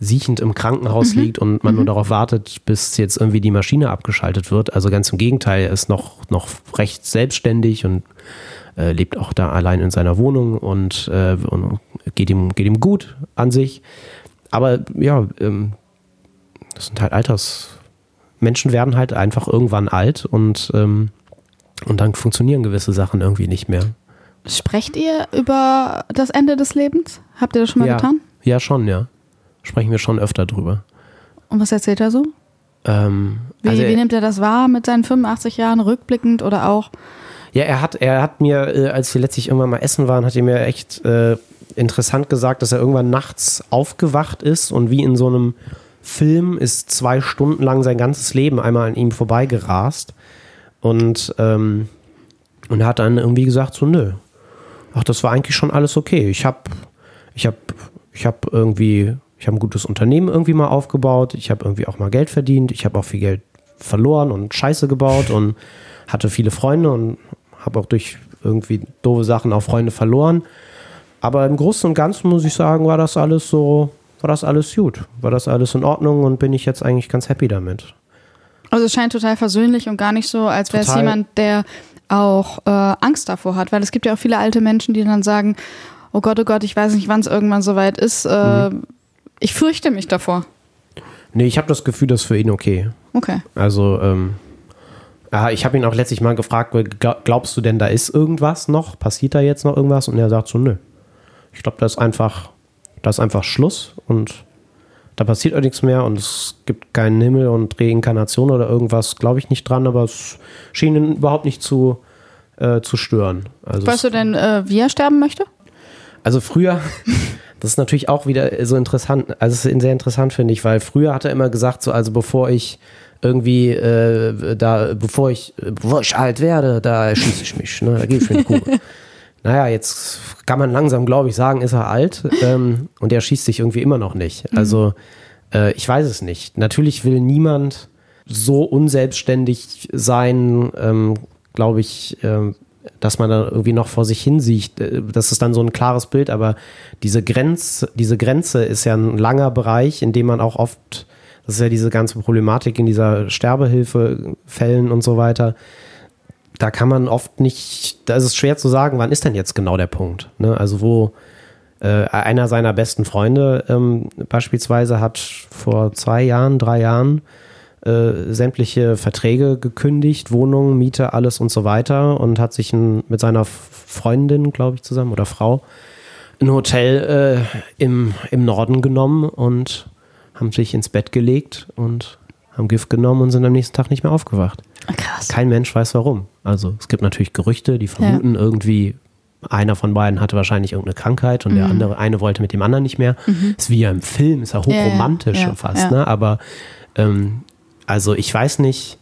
siechend im Krankenhaus liegt und man nur darauf wartet, bis jetzt irgendwie die Maschine abgeschaltet wird. Also ganz im Gegenteil, er ist noch, noch recht selbstständig und äh, lebt auch da allein in seiner Wohnung und, äh, und geht, ihm, geht ihm gut an sich. Aber ja, ähm, das sind halt Alters. Menschen werden halt einfach irgendwann alt und ähm, Und dann funktionieren gewisse Sachen irgendwie nicht mehr. Sprecht ihr über das Ende des Lebens? Habt ihr das schon mal ja. getan? Ja, schon, ja. Sprechen wir schon öfter drüber. Und was erzählt er so? Ähm, Wie, also wie nimmt er das wahr mit seinen 85 Jahren rückblickend oder auch? Ja, er hat, er hat mir, äh, als wir letztlich irgendwann mal essen waren, hat er mir echt äh, interessant gesagt, dass er irgendwann nachts aufgewacht ist und wie in so einem Film ist zwei Stunden lang sein ganzes Leben einmal an ihm vorbeigerast. Und, ähm, und hat dann irgendwie gesagt, so nö, ach, das war eigentlich schon alles okay. Ich habe ich hab, ich hab irgendwie, ich habe ein gutes Unternehmen irgendwie mal aufgebaut. Ich habe irgendwie auch mal Geld verdient. Ich habe auch viel Geld verloren und Scheiße gebaut und hatte viele Freunde und habe auch durch irgendwie doofe Sachen auch Freunde verloren. Aber im Großen und Ganzen muss ich sagen, war das alles so, war das alles gut. War das alles in Ordnung und bin ich jetzt eigentlich ganz happy damit. Also es scheint total versöhnlich und gar nicht so, als wäre es jemand, der auch äh, Angst davor hat. Weil es gibt ja auch viele alte Menschen, die dann sagen, oh Gott, oh Gott, ich weiß nicht, wann es irgendwann soweit ist. Äh, Mhm. Ich fürchte mich davor. Nee, ich habe das Gefühl, das ist für ihn okay. Okay. Also, ähm, ich habe ihn auch letztlich mal gefragt, gl- glaubst du denn, da ist irgendwas noch? Passiert da jetzt noch irgendwas? Und er sagt so, nö. Ich glaube, da ist einfach, da ist einfach Schluss und da passiert auch nichts mehr und es gibt keinen Himmel und Reinkarnation oder irgendwas, glaube ich nicht dran, aber es schien ihn überhaupt nicht zu, äh, zu stören. Also Weißt du denn, äh, wie er sterben möchte? also früher, (laughs) das ist natürlich auch wieder so interessant, also es ist sehr interessant, finde ich, weil früher hat er immer gesagt, so, also bevor ich irgendwie äh, da, bevor ich, bevor ich alt werde, da schieße ich mich, ne? da gebe ich mir eine Kugel. (laughs) naja, jetzt kann man langsam, glaube ich, sagen, ist er alt ähm, und er schießt sich irgendwie immer noch nicht. Also äh, ich weiß es nicht. Natürlich will niemand so unselbstständig sein, ähm, glaube ich, ähm, dass man da irgendwie noch vor sich hin sieht. Äh, Das ist dann so ein klares Bild, aber diese, Grenz, diese Grenze ist ja ein langer Bereich, in dem man auch oft, das ist ja diese ganze Problematik in dieser Sterbehilfefällen und so weiter, da kann man oft nicht, da ist es schwer zu sagen, wann ist denn jetzt genau der Punkt. Ne? Also wo äh, einer seiner besten Freunde ähm, beispielsweise hat vor zwei Jahren, drei Jahren äh, sämtliche Verträge gekündigt, Wohnung, Miete, alles und so weiter und hat sich ein, mit seiner Freundin, glaube ich, zusammen oder Frau ein Hotel äh, im, im Norden genommen und haben sich ins Bett gelegt und haben Gift genommen und sind am nächsten Tag nicht mehr aufgewacht. Krass. Kein Mensch weiß warum. Also es gibt natürlich Gerüchte, die vermuten irgendwie, einer von beiden hatte wahrscheinlich irgendeine Krankheit und der andere, eine wollte mit dem anderen nicht mehr. Ist wie ja im Film, ist ja Ja, ja, hochromantisch ja, schon fast, ja. ne? Aber ähm, also ich weiß nicht,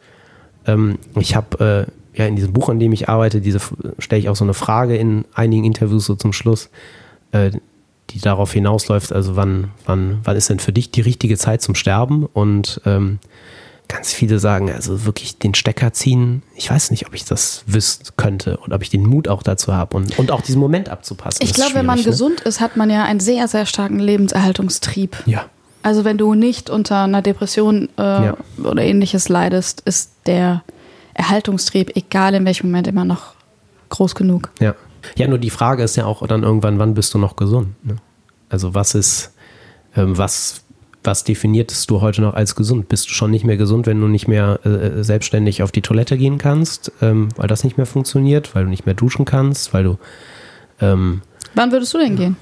ähm, ich habe äh, ja in diesem Buch, an dem ich arbeite, diese stelle ich auch so eine Frage in einigen Interviews so zum Schluss, äh, die darauf hinausläuft, also wann, wann, wann ist denn für dich die richtige Zeit zum Sterben? Und ähm, ganz viele sagen, also wirklich den Stecker ziehen, ich weiß nicht, ob ich das wissen könnte und ob ich den Mut auch dazu habe und, und auch diesen Moment abzupassen. Ich glaube, wenn man ne? gesund ist, hat man ja einen sehr, sehr starken Lebenserhaltungstrieb. Ja, Also wenn du nicht unter einer Depression äh, Ja. oder ähnliches leidest, ist der Erhaltungstrieb, egal in welchem Moment, immer noch groß genug. ja. Ja, nur die Frage ist ja auch dann irgendwann, wann bist du noch gesund? Ne? Also was ist, ähm, was, was definiertest du heute noch als gesund? Bist du schon nicht mehr gesund, wenn du nicht mehr äh, selbstständig auf die Toilette gehen kannst, ähm, weil das nicht mehr funktioniert, weil du nicht mehr duschen kannst, weil du ähm, Wann würdest du denn gehen?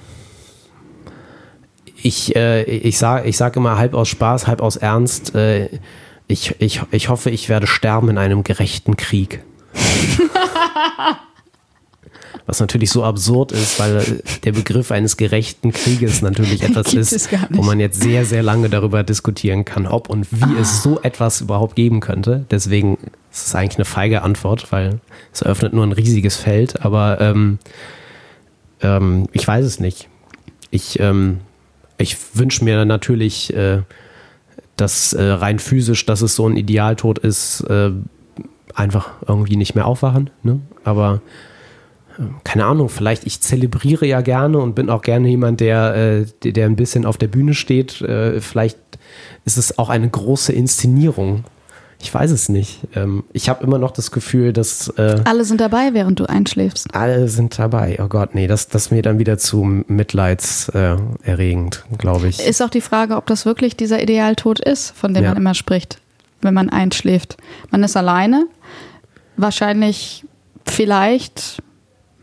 ich, äh, ich sage ich sag immer halb aus Spaß, halb aus Ernst. Äh, ich, ich, ich hoffe, ich werde sterben in einem gerechten Krieg. (laughs) Was natürlich so absurd ist, weil der Begriff eines gerechten Krieges natürlich etwas ist, wo man jetzt sehr, sehr lange darüber diskutieren kann, ob und wie es so etwas überhaupt geben könnte. Deswegen ist es eigentlich eine feige Antwort, weil es eröffnet nur ein riesiges Feld. Aber ähm, ähm, ich weiß es nicht. Ich, ähm, ich wünsche mir natürlich, äh, dass äh, rein physisch, dass es so ein Idealtod ist, äh, einfach irgendwie nicht mehr aufwachen. Ne? Aber keine Ahnung, vielleicht ich zelebriere ja gerne und bin auch gerne jemand, der, äh, der, ein bisschen auf der Bühne steht. Äh, vielleicht ist es auch eine große Inszenierung. Ich weiß es nicht. Ähm, ich habe immer noch das Gefühl, dass äh, Alle sind dabei, während du einschläfst. alle sind dabei. Oh Gott, nee, das, das ist mir dann wieder zu mitleidserregend, erregend, glaube ich. Ist auch die Frage, ob das wirklich dieser Idealtod ist, von dem Ja. man immer spricht, wenn man einschläft. Man ist alleine, wahrscheinlich vielleicht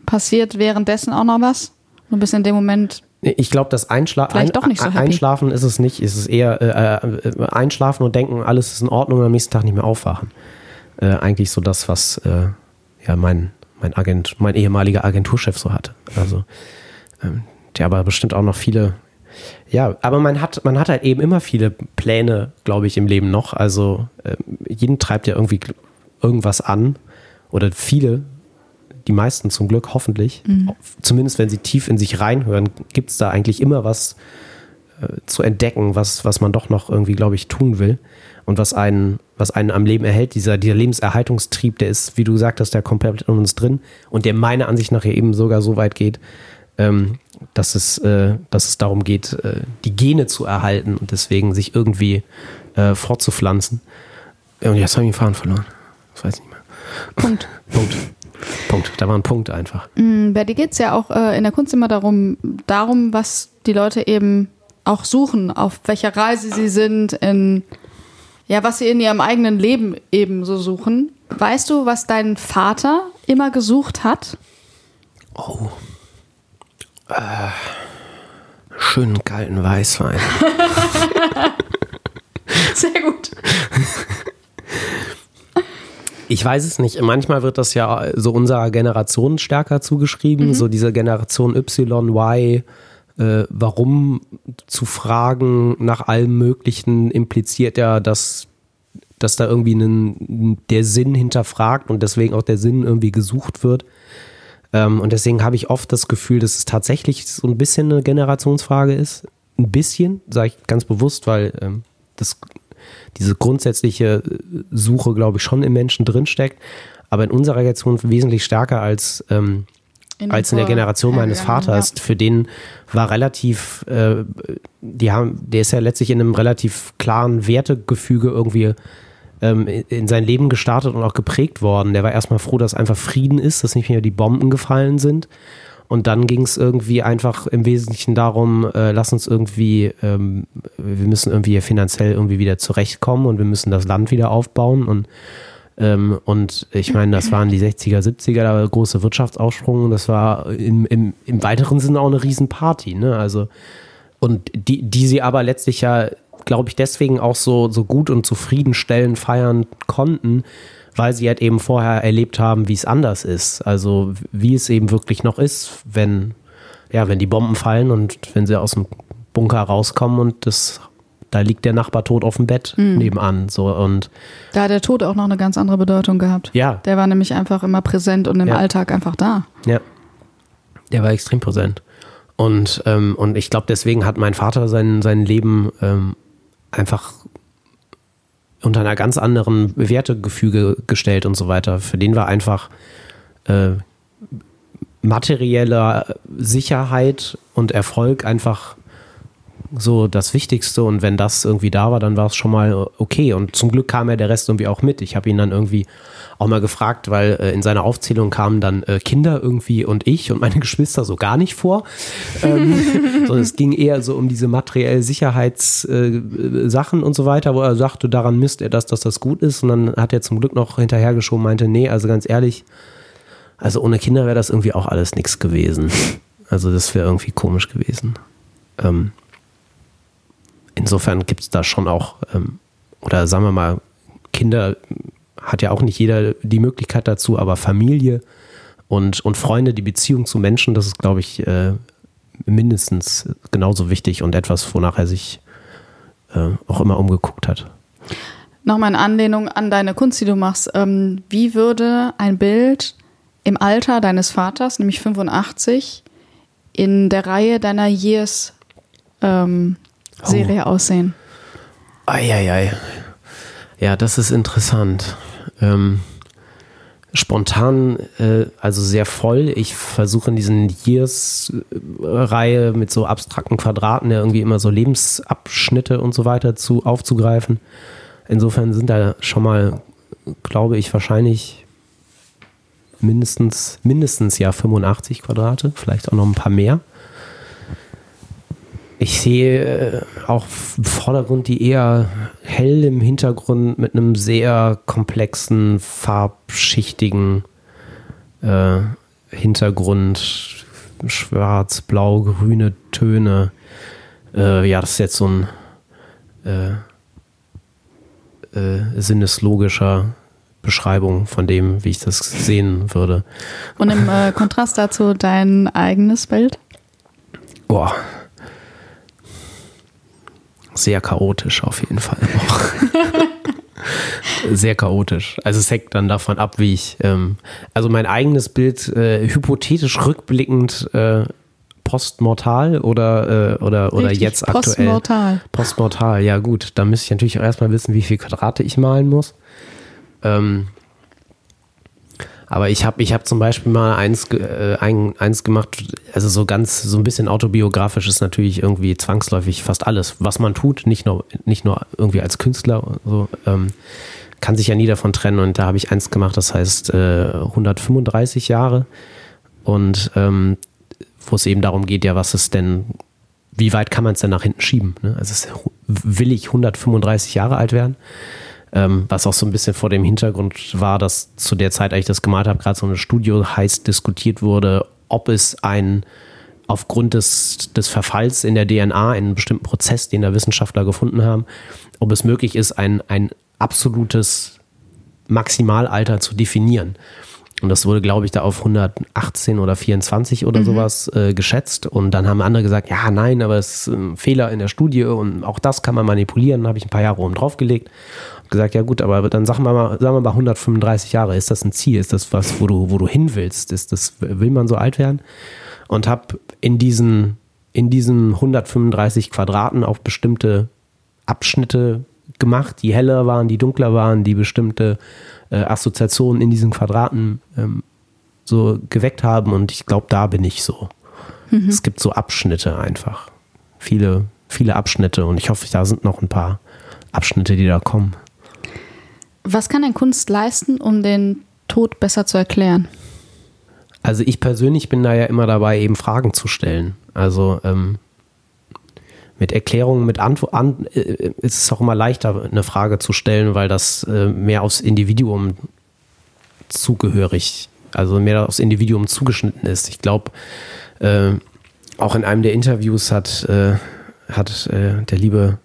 passiert währenddessen auch noch was. Du bist in dem Moment Ich glaube, das Einschla Vielleicht doch nicht so Ein- happy. Einschlafen ist es nicht. Es ist eher äh, äh, Einschlafen und denken, alles ist in Ordnung und am nächsten Tag nicht mehr aufwachen. Äh, eigentlich so das, was äh, ja mein, mein Agent, mein ehemaliger Agenturchef so hatte. Also ähm, der aber bestimmt auch noch viele. Ja, aber man hat, man hat halt eben immer viele Pläne, glaube ich, im Leben noch. Also ähm, jeden treibt ja irgendwie irgendwas an. Oder viele, die meisten zum Glück, hoffentlich. Zumindest wenn sie tief in sich reinhören, gibt es da eigentlich immer was äh, zu entdecken, was, was man doch noch irgendwie, glaube ich, tun will. Und was einen, was einen am Leben erhält, dieser, dieser Lebenserhaltungstrieb, der ist, wie du gesagt hast, der komplett in uns drin und der meiner Ansicht nach eben sogar so weit geht, ähm, dass, es, äh, dass es darum geht, äh, die Gene zu erhalten und deswegen sich irgendwie äh, fortzupflanzen. Und jetzt habe ich den Faden verloren. Das weiß ich nicht mehr. Punkt. Punkt. Punkt. Da war ein Punkt einfach. Mm, Bei dir geht es ja auch äh, in der Kunst immer darum, darum, was die Leute eben auch suchen, auf welcher Reise sie sind, in ja, was sie in ihrem eigenen Leben eben so suchen. Weißt du, was dein Vater immer gesucht hat? Oh. Äh, schönen kalten Weißwein. (laughs) Sehr gut. Ich weiß es nicht. Manchmal wird das ja so unserer Generation stärker zugeschrieben, so diese Generation Y, Y, äh, warum zu fragen nach allem Möglichen impliziert ja, dass, dass da irgendwie einen, der Sinn hinterfragt und deswegen auch der Sinn irgendwie gesucht wird. Ähm, und deswegen habe ich oft das Gefühl, dass es tatsächlich so ein bisschen eine Generationsfrage ist. Ein bisschen, sage ich ganz bewusst, weil ähm, das, diese grundsätzliche Suche, glaube ich, schon im Menschen drinsteckt. Aber in unserer Generation wesentlich stärker als, ähm, In als in der Generation meines Vaters. Für den war relativ, äh, die haben, der ist ja letztlich in einem relativ klaren Wertegefüge irgendwie ähm, in sein Leben gestartet und auch geprägt worden. Der war erstmal froh, dass einfach Frieden ist, dass nicht mehr die Bomben gefallen sind. Und dann ging es irgendwie einfach im Wesentlichen darum, äh, lass uns irgendwie, ähm, wir müssen irgendwie finanziell irgendwie wieder zurechtkommen und wir müssen das Land wieder aufbauen. Und, ähm, und ich meine, das waren die 60er, 70er, da war große Wirtschaftsaufschwung. Das war im, im, im weiteren Sinne auch eine Riesenparty. Ne? Also, und die, die sie aber letztlich ja, glaube ich, deswegen auch so, so gut und zufriedenstellend feiern konnten, weil sie halt eben vorher erlebt haben, wie es anders ist. Also wie es eben wirklich noch ist, wenn, ja, wenn die Bomben fallen und wenn sie aus dem Bunker rauskommen und das, da liegt der Nachbar tot auf dem Bett nebenan. So und Da hat der Tod auch noch eine ganz andere Bedeutung gehabt. ja, Der war nämlich einfach immer präsent und im Ja. Alltag einfach da. Ja. Der war extrem präsent. Und, ähm, und ich glaube, deswegen hat mein Vater sein, sein Leben ähm, einfach unter einer ganz anderen Wertegefüge gestellt und so weiter. Für den war einfach äh, materielle Sicherheit und Erfolg einfach so das Wichtigste und wenn das irgendwie da war, dann war es schon mal okay und zum Glück kam ja der Rest irgendwie auch mit. Ich habe ihn dann irgendwie auch mal gefragt, weil äh, in seiner Aufzählung kamen dann äh, Kinder irgendwie und ich und meine (laughs) Geschwister so gar nicht vor, ähm, (laughs) sondern es ging eher so um diese materielle Sicherheitssachen äh, Sachen und so weiter, wo er sagte, daran misst er das, dass das gut ist und dann hat er zum Glück noch hinterhergeschoben, meinte, nee, also ganz ehrlich, also ohne Kinder wäre das irgendwie auch alles nichts gewesen. Also das wäre irgendwie komisch gewesen. Ähm, insofern gibt es da schon auch, ähm, oder sagen wir mal, Kinder hat ja auch nicht jeder die Möglichkeit dazu, aber Familie und, und Freunde, die Beziehung zu Menschen, das ist, glaube ich, äh, mindestens genauso wichtig und etwas, wonach er sich äh, auch immer umgeguckt hat. Nochmal in Anlehnung an deine Kunst, die du machst. Ähm, wie würde ein Bild im Alter deines Vaters, nämlich 85, in der Reihe deiner Years ähm, Serie aussehen? Eieiei. Ja, das ist interessant. Ähm, spontan, äh, also sehr voll. Ich versuche in diesen Years-Reihe mit so abstrakten Quadraten ja irgendwie immer so Lebensabschnitte und so weiter zu aufzugreifen. Insofern sind da schon mal, glaube ich, wahrscheinlich mindestens, mindestens ja 85 Quadrate, vielleicht auch noch ein paar mehr. Ich sehe äh, auch im Vordergrund die eher hell im Hintergrund mit einem sehr komplexen, farbschichtigen äh, Hintergrund. Schwarz, blau, grüne Töne. Äh, ja, das ist jetzt so ein äh, äh, sinneslogischer Beschreibung von dem, wie ich das sehen würde. Und im äh, Kontrast dazu dein eigenes Bild? Boah. Sehr chaotisch auf jeden Fall auch. (laughs) Sehr chaotisch. Also es hängt dann davon ab, wie ich, ähm, also mein eigenes Bild äh, hypothetisch rückblickend äh, postmortal oder, äh, oder, oder Richtig, jetzt aktuell. postmortal. Postmortal, ja gut. Da müsste ich natürlich auch erstmal wissen, wie viele Quadrate ich malen muss. Ähm, aber ich habe ich hab zum Beispiel mal eins, äh, ein, eins gemacht, also so ganz, so ein bisschen autobiografisch ist natürlich irgendwie zwangsläufig fast alles, was man tut, nicht nur, nicht nur irgendwie als Künstler, oder so, ähm, kann sich ja nie davon trennen. Und da habe ich eins gemacht, das heißt äh, 135 Jahre. Und ähm, wo es eben darum geht, ja, was ist denn, wie weit kann man es denn nach hinten schieben? Ne? Also es, will ich 135 Jahre alt werden? Ähm, was auch so ein bisschen vor dem Hintergrund war, dass zu der Zeit, als ich das gemalt habe, gerade so eine Studio heiß diskutiert wurde, ob es ein aufgrund des, des Verfalls in der DNA, einen bestimmten Prozess, den da Wissenschaftler gefunden haben, ob es möglich ist, ein, ein absolutes Maximalalter zu definieren. Und das wurde, glaube ich, da auf 118 oder 24 oder sowas äh, geschätzt. Und dann haben andere gesagt, ja, nein, aber es ist ein Fehler in der Studie und auch das kann man manipulieren. Dann habe ich ein paar Jahre oben draufgelegt. Gesagt, ja gut, aber dann sagen wir mal, sagen wir mal 135 Jahre, ist das ein Ziel? Ist das was, wo du, wo du hin willst? Ist das, will man so alt werden? Und habe in diesen, in diesen 135 Quadraten auf bestimmte Abschnitte gemacht, die heller waren, die dunkler waren, die bestimmte äh, Assoziationen in diesen Quadraten ähm, so geweckt haben. Und ich glaube, da bin ich so. Es gibt so Abschnitte einfach. Viele, viele Abschnitte. Und ich hoffe, da sind noch ein paar Abschnitte, die da kommen. Was kann denn Kunst leisten, um den Tod besser zu erklären? Also ich persönlich bin da ja immer dabei, eben Fragen zu stellen. Also ähm, mit Erklärungen, mit Antworten äh, ist es auch immer leichter, eine Frage zu stellen, weil das äh, mehr aufs Individuum zugehörig, also mehr aufs Individuum zugeschnitten ist. Ich glaube, äh, auch in einem der Interviews hat, äh, hat äh, der liebe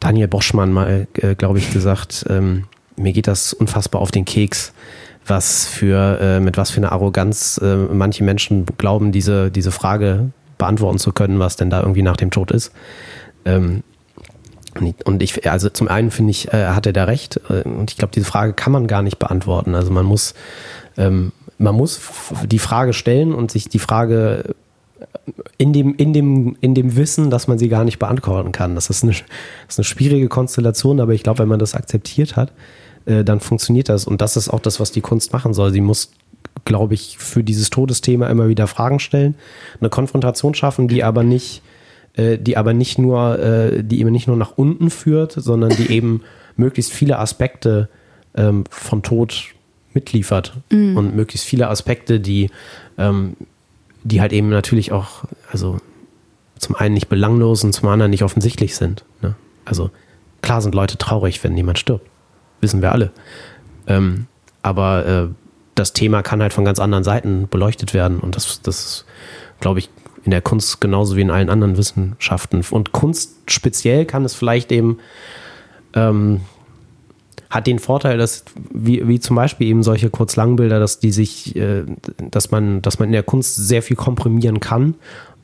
Daniel Boschmann mal, äh, glaube ich, gesagt, ähm, mir geht das unfassbar auf den Keks, was für, äh, mit was für einer Arroganz äh, manche Menschen glauben, diese, diese Frage beantworten zu können, was denn da irgendwie nach dem Tod ist. Ähm, und ich, also zum einen finde ich, äh, hat er da recht. äh, Und ich glaube, diese Frage kann man gar nicht beantworten. Also man muss, ähm, man muss die Frage stellen und sich die Frage in dem, in dem, in dem Wissen, dass man sie gar nicht beantworten kann. Das ist eine, das ist eine schwierige Konstellation, aber ich glaube, wenn man das akzeptiert hat, äh, dann funktioniert das. Und das ist auch das, was die Kunst machen soll. Sie muss, glaube ich, für dieses Todesthema immer wieder Fragen stellen, eine Konfrontation schaffen, die aber nicht, äh, die aber nicht nur, äh, die eben nicht nur nach unten führt, sondern die eben (laughs) möglichst viele Aspekte ähm, von Tod mitliefert und möglichst viele Aspekte, die ähm, die halt eben natürlich auch, also zum einen nicht belanglos und zum anderen nicht offensichtlich sind. Ne? Also klar sind Leute traurig, wenn jemand stirbt. Wissen wir alle. Ähm, aber äh, das Thema kann halt von ganz anderen Seiten beleuchtet werden und das, das ist, glaube ich, in der Kunst genauso wie in allen anderen Wissenschaften. Und Kunst speziell kann es vielleicht eben ähm, hat den Vorteil, dass wie, wie zum Beispiel eben solche Kurzlangbilder, dass die sich, äh, dass man, dass man in der Kunst sehr viel komprimieren kann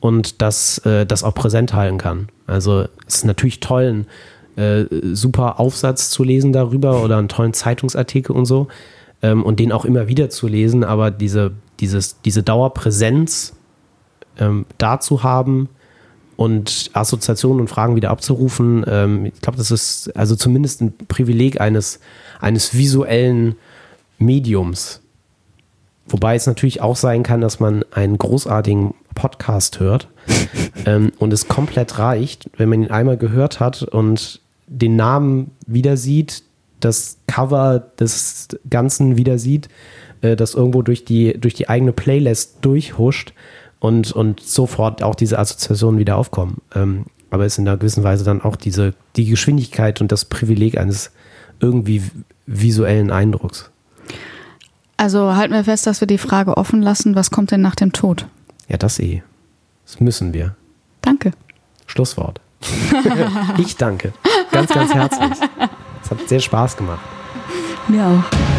und dass äh, das auch präsent halten kann. Also es ist natürlich toll, einen äh, super Aufsatz zu lesen darüber oder einen tollen Zeitungsartikel und so ähm, und den auch immer wieder zu lesen, aber diese, dieses, diese Dauerpräsenz ähm, da zu haben, und Assoziationen und Fragen wieder abzurufen. Ähm, ich glaube, das ist also zumindest ein Privileg eines, eines visuellen Mediums. Wobei es natürlich auch sein kann, dass man einen großartigen Podcast hört (laughs) ähm, und es komplett reicht, wenn man ihn einmal gehört hat und den Namen wieder sieht, das Cover des Ganzen wieder sieht, äh, das irgendwo durch die, durch die eigene Playlist durchhuscht und, und sofort auch diese Assoziationen wieder aufkommen. Ähm, aber ist in einer gewissen Weise dann auch diese, die Geschwindigkeit und das Privileg eines irgendwie visuellen Eindrucks. Also halten wir fest, dass wir die Frage offen lassen, was kommt denn nach dem Tod? Ja, das eh. Das müssen wir. Danke. Schlusswort. Ich danke. Ganz, ganz herzlich. Es hat sehr Spaß gemacht. Mir auch.